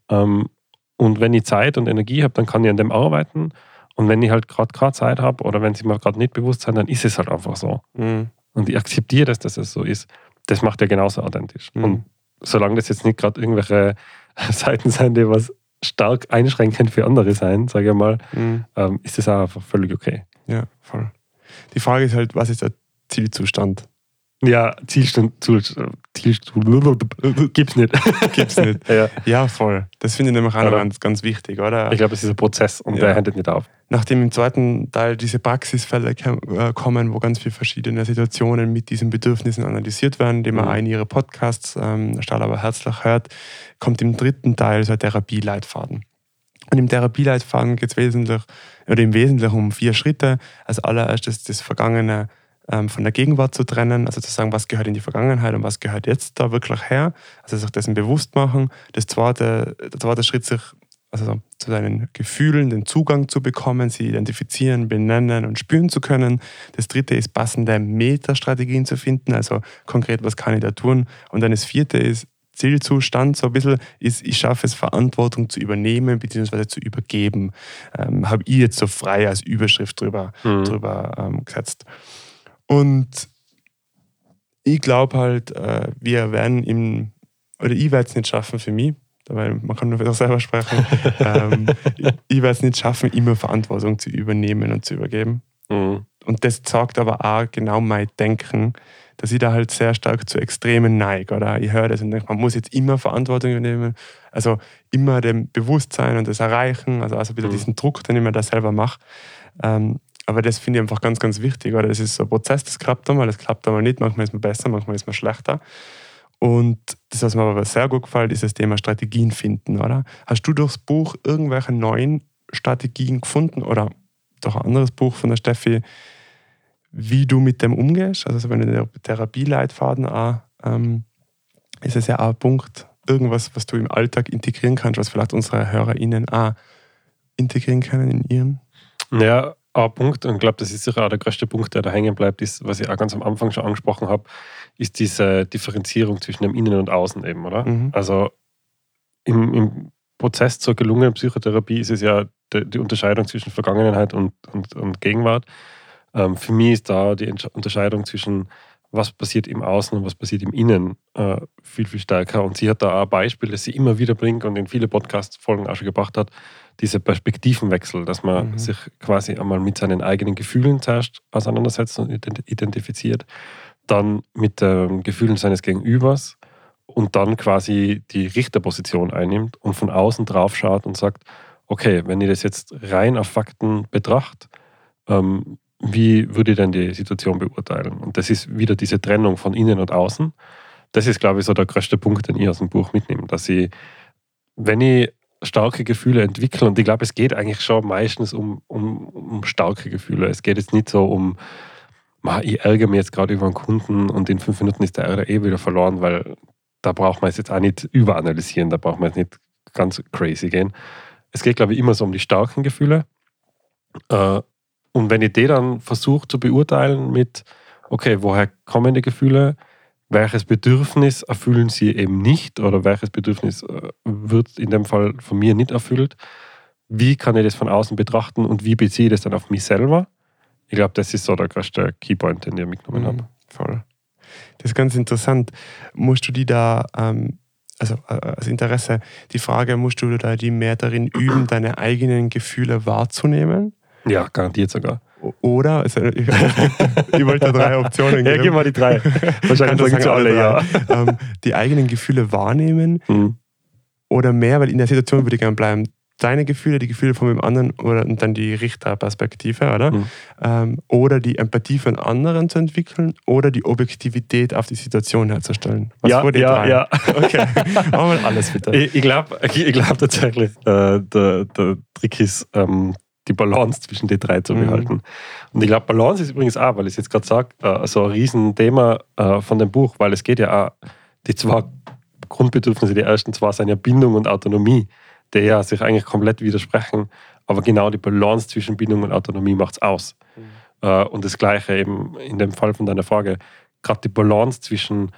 Ähm, und wenn ich Zeit und Energie habe, dann kann ich an dem arbeiten. Und wenn ich halt gerade keine Zeit habe oder wenn sie mir gerade nicht bewusst sind, dann ist es halt einfach so. Mhm. Und ich akzeptiere das, dass es so ist. Das macht ja genauso authentisch. Mhm. Und solange das jetzt nicht gerade irgendwelche Seiten sind, die was stark einschränkend für andere sein, sage ich mal, mhm. ähm, ist das auch einfach völlig okay. Ja, voll. Die Frage ist halt, was ist der Zielzustand? Ja, Zielstand, Zielstand, Zielstand gibt's nicht. gibt's nicht. ja. ja, voll. Das finde ich nämlich auch ganz, ganz wichtig, oder? Ich glaube, es ist ein Prozess und ja. der hängt nicht auf. Nachdem im zweiten Teil diese Praxisfälle äh, kommen, wo ganz viele verschiedene Situationen mit diesen Bedürfnissen analysiert werden, die man mhm. auch in ihre Podcasts ähm, Stahl aber herzlich hört, kommt im dritten Teil so ein Therapieleitfaden. Und im Therapieleitfaden geht es wesentlich, oder im Wesentlichen um vier Schritte. Als allererstes das vergangene von der Gegenwart zu trennen, also zu sagen, was gehört in die Vergangenheit und was gehört jetzt da wirklich her, also sich dessen bewusst machen. Das zweite, der zweite Schritt, sich also zu seinen Gefühlen den Zugang zu bekommen, sie identifizieren, benennen und spüren zu können. Das dritte ist, passende Metastrategien zu finden, also konkret, was kann ich da tun. Und dann das vierte ist, Zielzustand so ein bisschen ist, ich schaffe es, Verantwortung zu übernehmen bzw. zu übergeben. Ähm, Habe ich jetzt so frei als Überschrift drüber, mhm. drüber ähm, gesetzt. Und ich glaube halt, äh, wir werden im, oder ich werde es nicht schaffen für mich, weil man kann nur selber sprechen, ähm, ich werde es nicht schaffen, immer Verantwortung zu übernehmen und zu übergeben. Mhm. Und das sagt aber auch genau mein Denken, dass ich da halt sehr stark zu Extremen neige. Oder ich höre das und denke, man muss jetzt immer Verantwortung übernehmen. Also immer dem Bewusstsein und das Erreichen, also, also wieder mhm. diesen Druck, den ich mir da selber mache. Ähm, aber das finde ich einfach ganz, ganz wichtig. Oder das ist so ein Prozess, das klappt einmal, das klappt einmal nicht. Manchmal ist man besser, manchmal ist man schlechter. Und das, was mir aber sehr gut gefällt, ist das Thema Strategien finden, oder? Hast du durchs Buch irgendwelche neuen Strategien gefunden oder doch ein anderes Buch von der Steffi, wie du mit dem umgehst? Also wenn du den Therapieleitfaden auch, ähm, ist es ja auch ein Punkt, irgendwas, was du im Alltag integrieren kannst, was vielleicht unsere HörerInnen auch integrieren können in ihren? Ja, ein Punkt, und ich glaube, das ist sicher auch der größte Punkt, der da hängen bleibt, ist, was ich auch ganz am Anfang schon angesprochen habe, ist diese Differenzierung zwischen dem Innen und Außen eben, oder? Mhm. Also im, im, Prozess zur gelungenen Psychotherapie ist es ja die, die Unterscheidung zwischen Vergangenheit und, und, und Gegenwart. Ähm, für mich ist da die Unterscheidung zwischen was passiert im Außen und was passiert im Innen äh, viel, viel stärker. Und sie hat da auch Beispiele, das sie immer wieder bringt und in viele Podcast-Folgen auch schon gebracht hat, diese Perspektivenwechsel, dass man mhm. sich quasi einmal mit seinen eigenen Gefühlen zuerst auseinandersetzt und identifiziert, dann mit den Gefühlen seines Gegenübers und dann quasi die Richterposition einnimmt und von außen drauf schaut und sagt, okay, wenn ich das jetzt rein auf Fakten betrachte, ähm, wie würde ich denn die Situation beurteilen? Und das ist wieder diese Trennung von innen und außen. Das ist, glaube ich, so der größte Punkt, den ich aus dem Buch mitnehme, dass ich, wenn ich starke Gefühle entwickle, und ich glaube, es geht eigentlich schon meistens um, um, um starke Gefühle. Es geht jetzt nicht so um, ich ärgere mich jetzt gerade über einen Kunden und in fünf Minuten ist der Ärger eh wieder verloren, weil da braucht man es jetzt auch nicht überanalysieren, da braucht man jetzt nicht ganz crazy gehen. Es geht, glaube ich, immer so um die starken Gefühle. Äh, und wenn ich die dann versuche zu beurteilen mit, okay, woher kommen die Gefühle, welches Bedürfnis erfüllen sie eben nicht oder welches Bedürfnis äh, wird in dem Fall von mir nicht erfüllt, wie kann ich das von außen betrachten und wie beziehe ich das dann auf mich selber? Ich glaube, das ist so der größte Keypoint, den ich mitgenommen mhm, habe. Voll. Das ist ganz interessant. Musst du die da, ähm, also äh, als Interesse, die Frage, musst du da die mehr darin üben, deine eigenen Gefühle wahrzunehmen? Ja, garantiert sogar. Oder, also ich, ich, wollte drei Optionen geben. Ja, gib mal die drei. Wahrscheinlich sagen sie alle ja. Ähm, die eigenen Gefühle wahrnehmen mhm. oder mehr, weil in der Situation würde ich gerne bleiben. Deine Gefühle, die Gefühle von dem anderen oder und dann die Richterperspektive, oder? Mhm. Ähm, oder die Empathie von anderen zu entwickeln oder die Objektivität auf die Situation herzustellen. Was ja, ja, drei? ja. Okay, machen wir alles bitte. Ich, ich glaube ich glaub tatsächlich, äh, der, der Trick ist, ähm, die Balance zwischen den drei zu mhm. behalten. Mhm. Und ich glaube, Balance ist übrigens auch, weil ich es jetzt gerade sage, äh, so ein Riesenthema äh, von dem Buch, weil es geht ja auch, die zwei Grundbedürfnisse, die ersten zwei sind ja Bindung und Autonomie, die ja sich eigentlich komplett widersprechen, aber genau die Balance zwischen Bindung und Autonomie macht es aus. Mhm. Äh, und das Gleiche eben in dem Fall von deiner Frage, gerade die Balance zwischen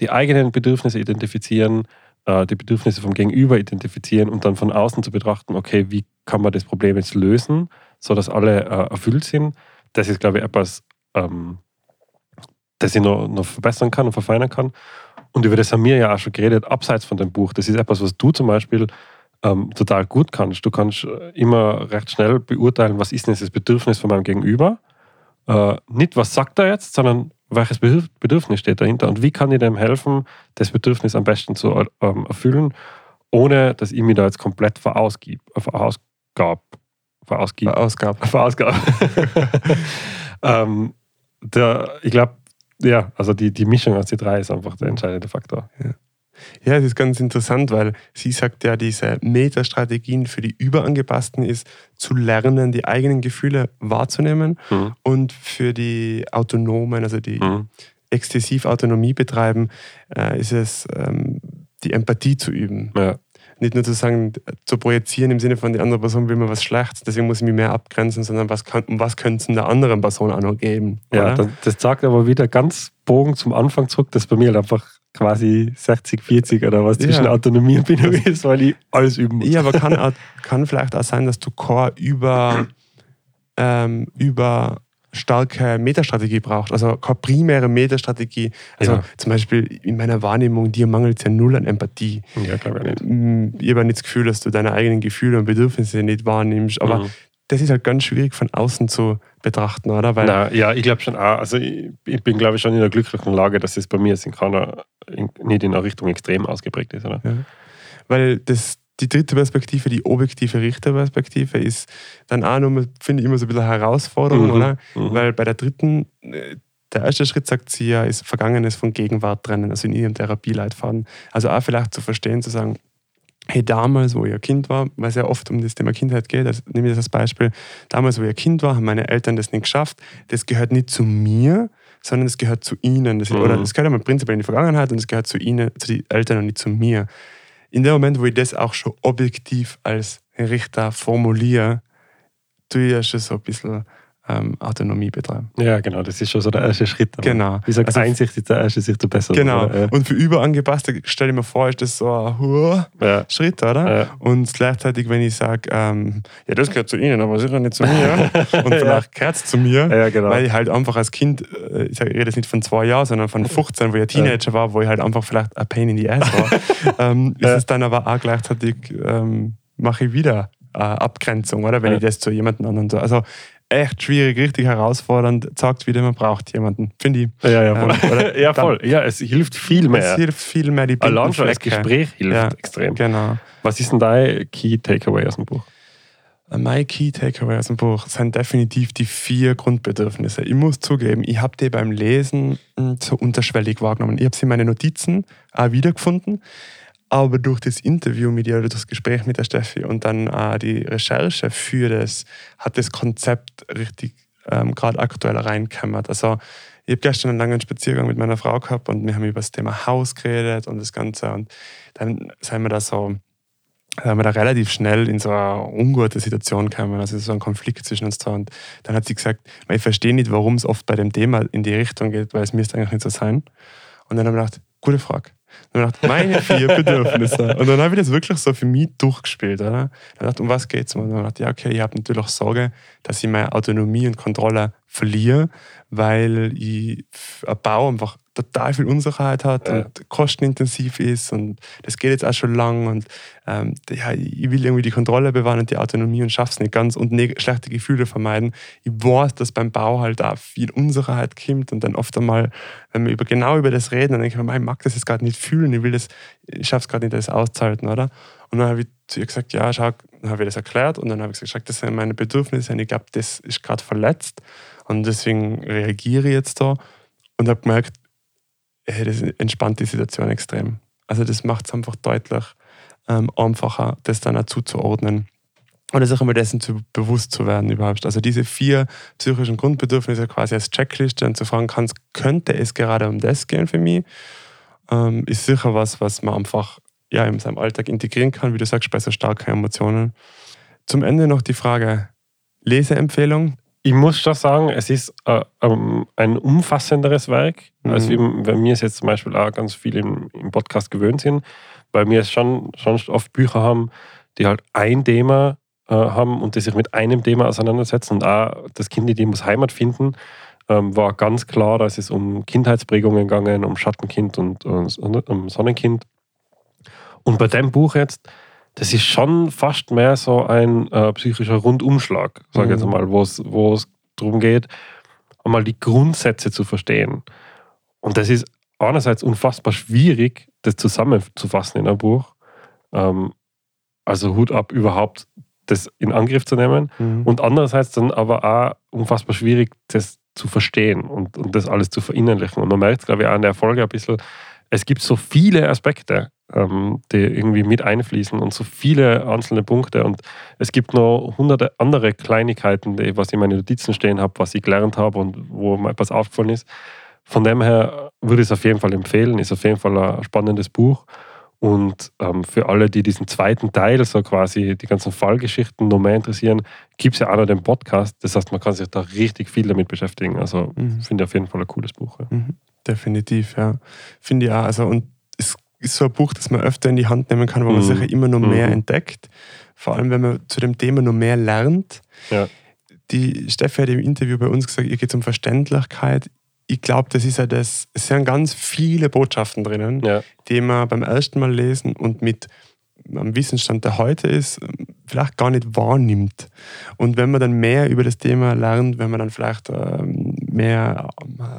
die eigenen Bedürfnisse identifizieren, die Bedürfnisse vom Gegenüber identifizieren und dann von außen zu betrachten, okay, wie kann man das Problem jetzt lösen, sodass alle äh, erfüllt sind. Das ist, glaube ich, etwas, ähm, das ich noch, noch verbessern kann und verfeinern kann. Und über das haben wir ja auch schon geredet, abseits von dem Buch. Das ist etwas, was du zum Beispiel ähm, total gut kannst. Du kannst äh, immer recht schnell beurteilen, was ist denn das Bedürfnis von meinem Gegenüber. Äh, nicht, was sagt er jetzt, sondern welches Bedürfnis steht dahinter und wie kann ich dem helfen, das Bedürfnis am besten zu ähm, erfüllen, ohne dass ich mich da jetzt komplett verausgib, äh, verausgab. Verausgib. Verausgab. Verausgab. ähm, der, ich glaube, ja, also die, die Mischung aus den drei ist einfach der entscheidende Faktor. Ja. Ja, es ist ganz interessant, weil sie sagt ja, diese Metastrategien für die Überangepassten ist, zu lernen, die eigenen Gefühle wahrzunehmen mhm. und für die Autonomen, also die mhm. exzessiv Autonomie betreiben, äh, ist es, ähm, die Empathie zu üben. Ja. Nicht nur zu sagen, zu projizieren im Sinne von, die andere Person will mir was Schlechtes, deswegen muss ich mich mehr abgrenzen, sondern was, kann, um was könnte es der anderen Person auch noch geben? Ja, das, das sagt aber wieder ganz Bogen zum Anfang zurück, dass bei mir halt einfach quasi 60, 40 oder was zwischen ja. Autonomie und Bindung ist, weil ich alles üben muss. Ja, aber kann, kann vielleicht auch sein, dass du Core über, ähm, über starke Metastrategie brauchst, also keine primäre Metastrategie. Also ja. zum Beispiel in meiner Wahrnehmung, dir mangelt es ja null an Empathie. Ja, glaube ich nicht. Mm, ich habe nicht das Gefühl, dass du deine eigenen Gefühle und Bedürfnisse nicht wahrnimmst, aber mhm. das ist halt ganz schwierig von außen zu betrachten, oder? Weil Na, ja, ich glaube schon auch. Also ich, ich, bin, glaube ich, schon in der glücklichen Lage, dass es bei mir jetzt in keiner, in, nicht in einer Richtung extrem ausgeprägt ist, oder? Ja. Weil das, die dritte Perspektive, die objektive Richterperspektive, ist dann auch nochmal, finde ich, immer so ein bisschen Herausforderung, mhm. oder? Mhm. Weil bei der dritten, äh, der erste Schritt, sagt sie ja, ist Vergangenes von Gegenwart trennen, also in ihrem Therapieleitfaden. Also auch vielleicht zu verstehen, zu sagen, hey, damals, wo ihr Kind war, weil es ja oft um das Thema Kindheit geht, also nehme ich das als Beispiel, damals, wo ihr Kind war, haben meine Eltern das nicht geschafft, das gehört nicht zu mir, sondern es gehört zu ihnen. Das, mhm. Oder es gehört ja prinzipiell in die Vergangenheit und es gehört zu ihnen, zu den Eltern und nicht zu mir. In dem Moment, wo ich das auch schon objektiv als Richter formuliere, tue ich ja schon so ein bisschen ähm, Autonomie betreiben. Ja, genau, das ist schon so der erste Schritt. Genau. Wie gesagt, also, Einsicht ist der erste Schritt der bessere. Genau. Oder? Und für Überangepasste, stelle ich mir vor, ist das so ein hoher ja. Schritt, oder? Ja. Und gleichzeitig, wenn ich sage, ähm, ja, das gehört zu Ihnen, aber sicher nicht zu mir. und ja. gehört es zu mir, ja, genau. weil ich halt einfach als Kind, äh, ich rede jetzt nicht von zwei Jahren, sondern von 15, wo ich ein Teenager war, wo ich halt einfach vielleicht ein Pain in the Ass war, ähm, ist es dann aber auch gleichzeitig, ähm, mache ich wieder Abgrenzung, oder? Wenn ich das zu jemandem anderen so. Also echt schwierig, richtig herausfordernd, sagt wieder, man braucht jemanden, finde ich. Ja, ja, voll. Ähm, ja, voll. ja, es hilft viel mehr. Es hilft viel mehr, die Allein schon das Gespräch hilft ja, extrem. Genau. Was ist denn dein Key Takeaway aus dem Buch? Äh, mein Key Takeaway aus dem Buch sind definitiv die vier Grundbedürfnisse. Ich muss zugeben, ich habe die beim Lesen hm, so unterschwellig wahrgenommen. Ich habe sie in meinen Notizen auch wiedergefunden. Aber durch das Interview mit ihr oder das Gespräch mit der Steffi und dann äh, die Recherche für das, hat das Konzept richtig ähm, gerade aktuell reingekämmert. Also ich habe gestern einen langen Spaziergang mit meiner Frau gehabt und wir haben über das Thema Haus geredet und das Ganze. Und dann sind wir da so, sind wir da relativ schnell in so eine ungute Situation gekommen, also so ein Konflikt zwischen uns zwei. Und dann hat sie gesagt, ich verstehe nicht, warum es oft bei dem Thema in die Richtung geht, weil es müsste eigentlich nicht so sein. Und dann haben wir gedacht, gute Frage. Dann habe ich gedacht, meine vier Bedürfnisse. Und dann habe ich das wirklich so für mich durchgespielt. Oder? Dann gedacht, um was geht es? Und dann habe ich ja, okay, ich habe natürlich auch Sorge, dass ich meine Autonomie und Kontrolle verliere, weil ich ein Bau einfach total viel Unsicherheit hat ja. und kostenintensiv ist und das geht jetzt auch schon lang und ähm, ja, ich will irgendwie die Kontrolle bewahren und die Autonomie und schaffe es nicht ganz und schlechte Gefühle vermeiden. Ich weiß, dass beim Bau halt auch viel Unsicherheit kommt und dann oft einmal, wenn wir über, genau über das reden, dann denke ich mir, ich mag das jetzt gerade nicht fühlen, ich will das, ich schaffe es gerade nicht, das auszuhalten, oder? Und dann habe ich zu ihr gesagt, ja, schau, dann habe ich das erklärt und dann habe ich gesagt, das sind meine Bedürfnisse und ich glaube, das ist gerade verletzt und deswegen reagiere ich jetzt da und habe gemerkt, hey, das entspannt die Situation extrem. Also das macht es einfach deutlich ähm, einfacher, das dann auch zuzuordnen. Oder sich einmal dessen zu, bewusst zu werden überhaupt. Also diese vier psychischen Grundbedürfnisse quasi als Checkliste und zu fragen kannst, könnte es gerade um das gehen für mich, ähm, ist sicher was, was man einfach ja, in seinem Alltag integrieren kann, wie du sagst, bei so starken Emotionen. Zum Ende noch die Frage, Leseempfehlung. Ich muss schon sagen, es ist äh, ähm, ein umfassenderes Werk, mhm. als wir, wenn wir es jetzt zum Beispiel auch ganz viel im, im Podcast gewöhnt sind, weil wir es schon, schon oft Bücher haben, die halt ein Thema äh, haben und die sich mit einem Thema auseinandersetzen. Und auch das Kind, die muss Heimat finden, ähm, war ganz klar, dass es um Kindheitsprägungen gegangen, um Schattenkind und, und um Sonnenkind. Und bei dem Buch jetzt, das ist schon fast mehr so ein äh, psychischer Rundumschlag, sage ich mhm. jetzt mal, wo es darum geht, einmal die Grundsätze zu verstehen. Und das ist einerseits unfassbar schwierig, das zusammenzufassen in einem Buch. Ähm, also Hut ab, überhaupt das in Angriff zu nehmen. Mhm. Und andererseits dann aber auch unfassbar schwierig, das zu verstehen und, und das alles zu verinnerlichen. Und man merkt, glaube ich, auch in der Folge ein bisschen, es gibt so viele Aspekte ähm, die irgendwie mit einfließen und so viele einzelne Punkte. Und es gibt noch hunderte andere Kleinigkeiten, die, was ich in meinen Notizen stehen habe, was ich gelernt habe und wo mir etwas aufgefallen ist. Von dem her würde ich es auf jeden Fall empfehlen, ist auf jeden Fall ein spannendes Buch. Und ähm, für alle, die diesen zweiten Teil, so quasi die ganzen Fallgeschichten noch mehr interessieren, gibt es ja auch noch den Podcast. Das heißt, man kann sich da richtig viel damit beschäftigen. Also mhm. finde ich auf jeden Fall ein cooles Buch. Ja. Mhm. Definitiv, ja. Finde ich auch. Also, und ist so ein Buch, das man öfter in die Hand nehmen kann, wo man mhm. sich immer noch mehr mhm. entdeckt. Vor allem, wenn man zu dem Thema noch mehr lernt. Ja. Die Steffi hat im Interview bei uns gesagt, ihr geht um Verständlichkeit. Ich glaube, das ist ja das, es sind ganz viele Botschaften drinnen, ja. die man beim ersten Mal lesen und mit am Wissensstand, der heute ist, vielleicht gar nicht wahrnimmt. Und wenn man dann mehr über das Thema lernt, wenn man dann vielleicht ähm, mehr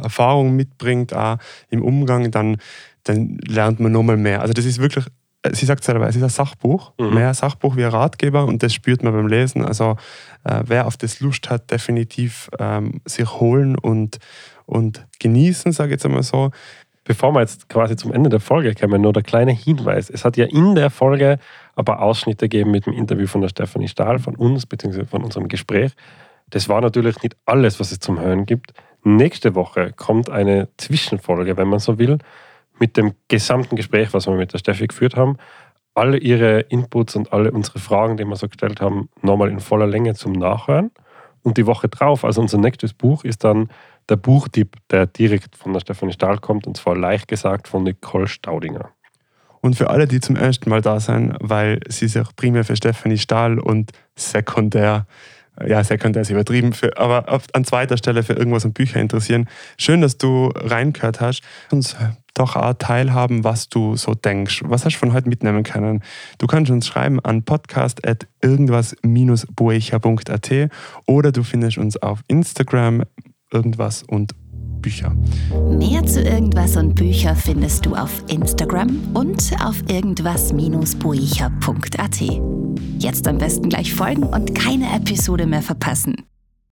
Erfahrung mitbringt, auch im Umgang, dann dann lernt man nochmal mehr. Also das ist wirklich, äh, sie sagt selber, es ist ein Sachbuch, mhm. mehr Sachbuch wie ein Ratgeber und das spürt man beim Lesen. Also äh, wer auf das Lust hat, definitiv ähm, sich holen und, und genießen, sage ich jetzt einmal so. Bevor wir jetzt quasi zum Ende der Folge kommen, nur der kleine Hinweis. Es hat ja in der Folge aber Ausschnitte gegeben mit dem Interview von der Stefanie Stahl, von uns, beziehungsweise von unserem Gespräch. Das war natürlich nicht alles, was es zum Hören gibt. Nächste Woche kommt eine Zwischenfolge, wenn man so will, mit dem gesamten Gespräch, was wir mit der Steffi geführt haben. Alle ihre Inputs und alle unsere Fragen, die wir so gestellt haben, nochmal in voller Länge zum Nachhören. Und die Woche drauf, also unser nächstes Buch, ist dann der Buchtipp, der direkt von der Stefanie Stahl kommt, und zwar leicht gesagt von Nicole Staudinger. Und für alle, die zum ersten Mal da sind, weil sie sich primär für Stefanie Stahl und sekundär, ja, sekundär ist übertrieben, für, aber auf, an zweiter Stelle für irgendwas und Bücher interessieren, schön, dass du reingehört hast. Uns doch auch teilhaben, was du so denkst. Was hast du von heute mitnehmen können? Du kannst uns schreiben an podcast.irgendwas-buecher.at oder du findest uns auf Instagram irgendwas und Bücher. Mehr zu irgendwas und Bücher findest du auf Instagram und auf irgendwas-buecher.at. Jetzt am besten gleich folgen und keine Episode mehr verpassen.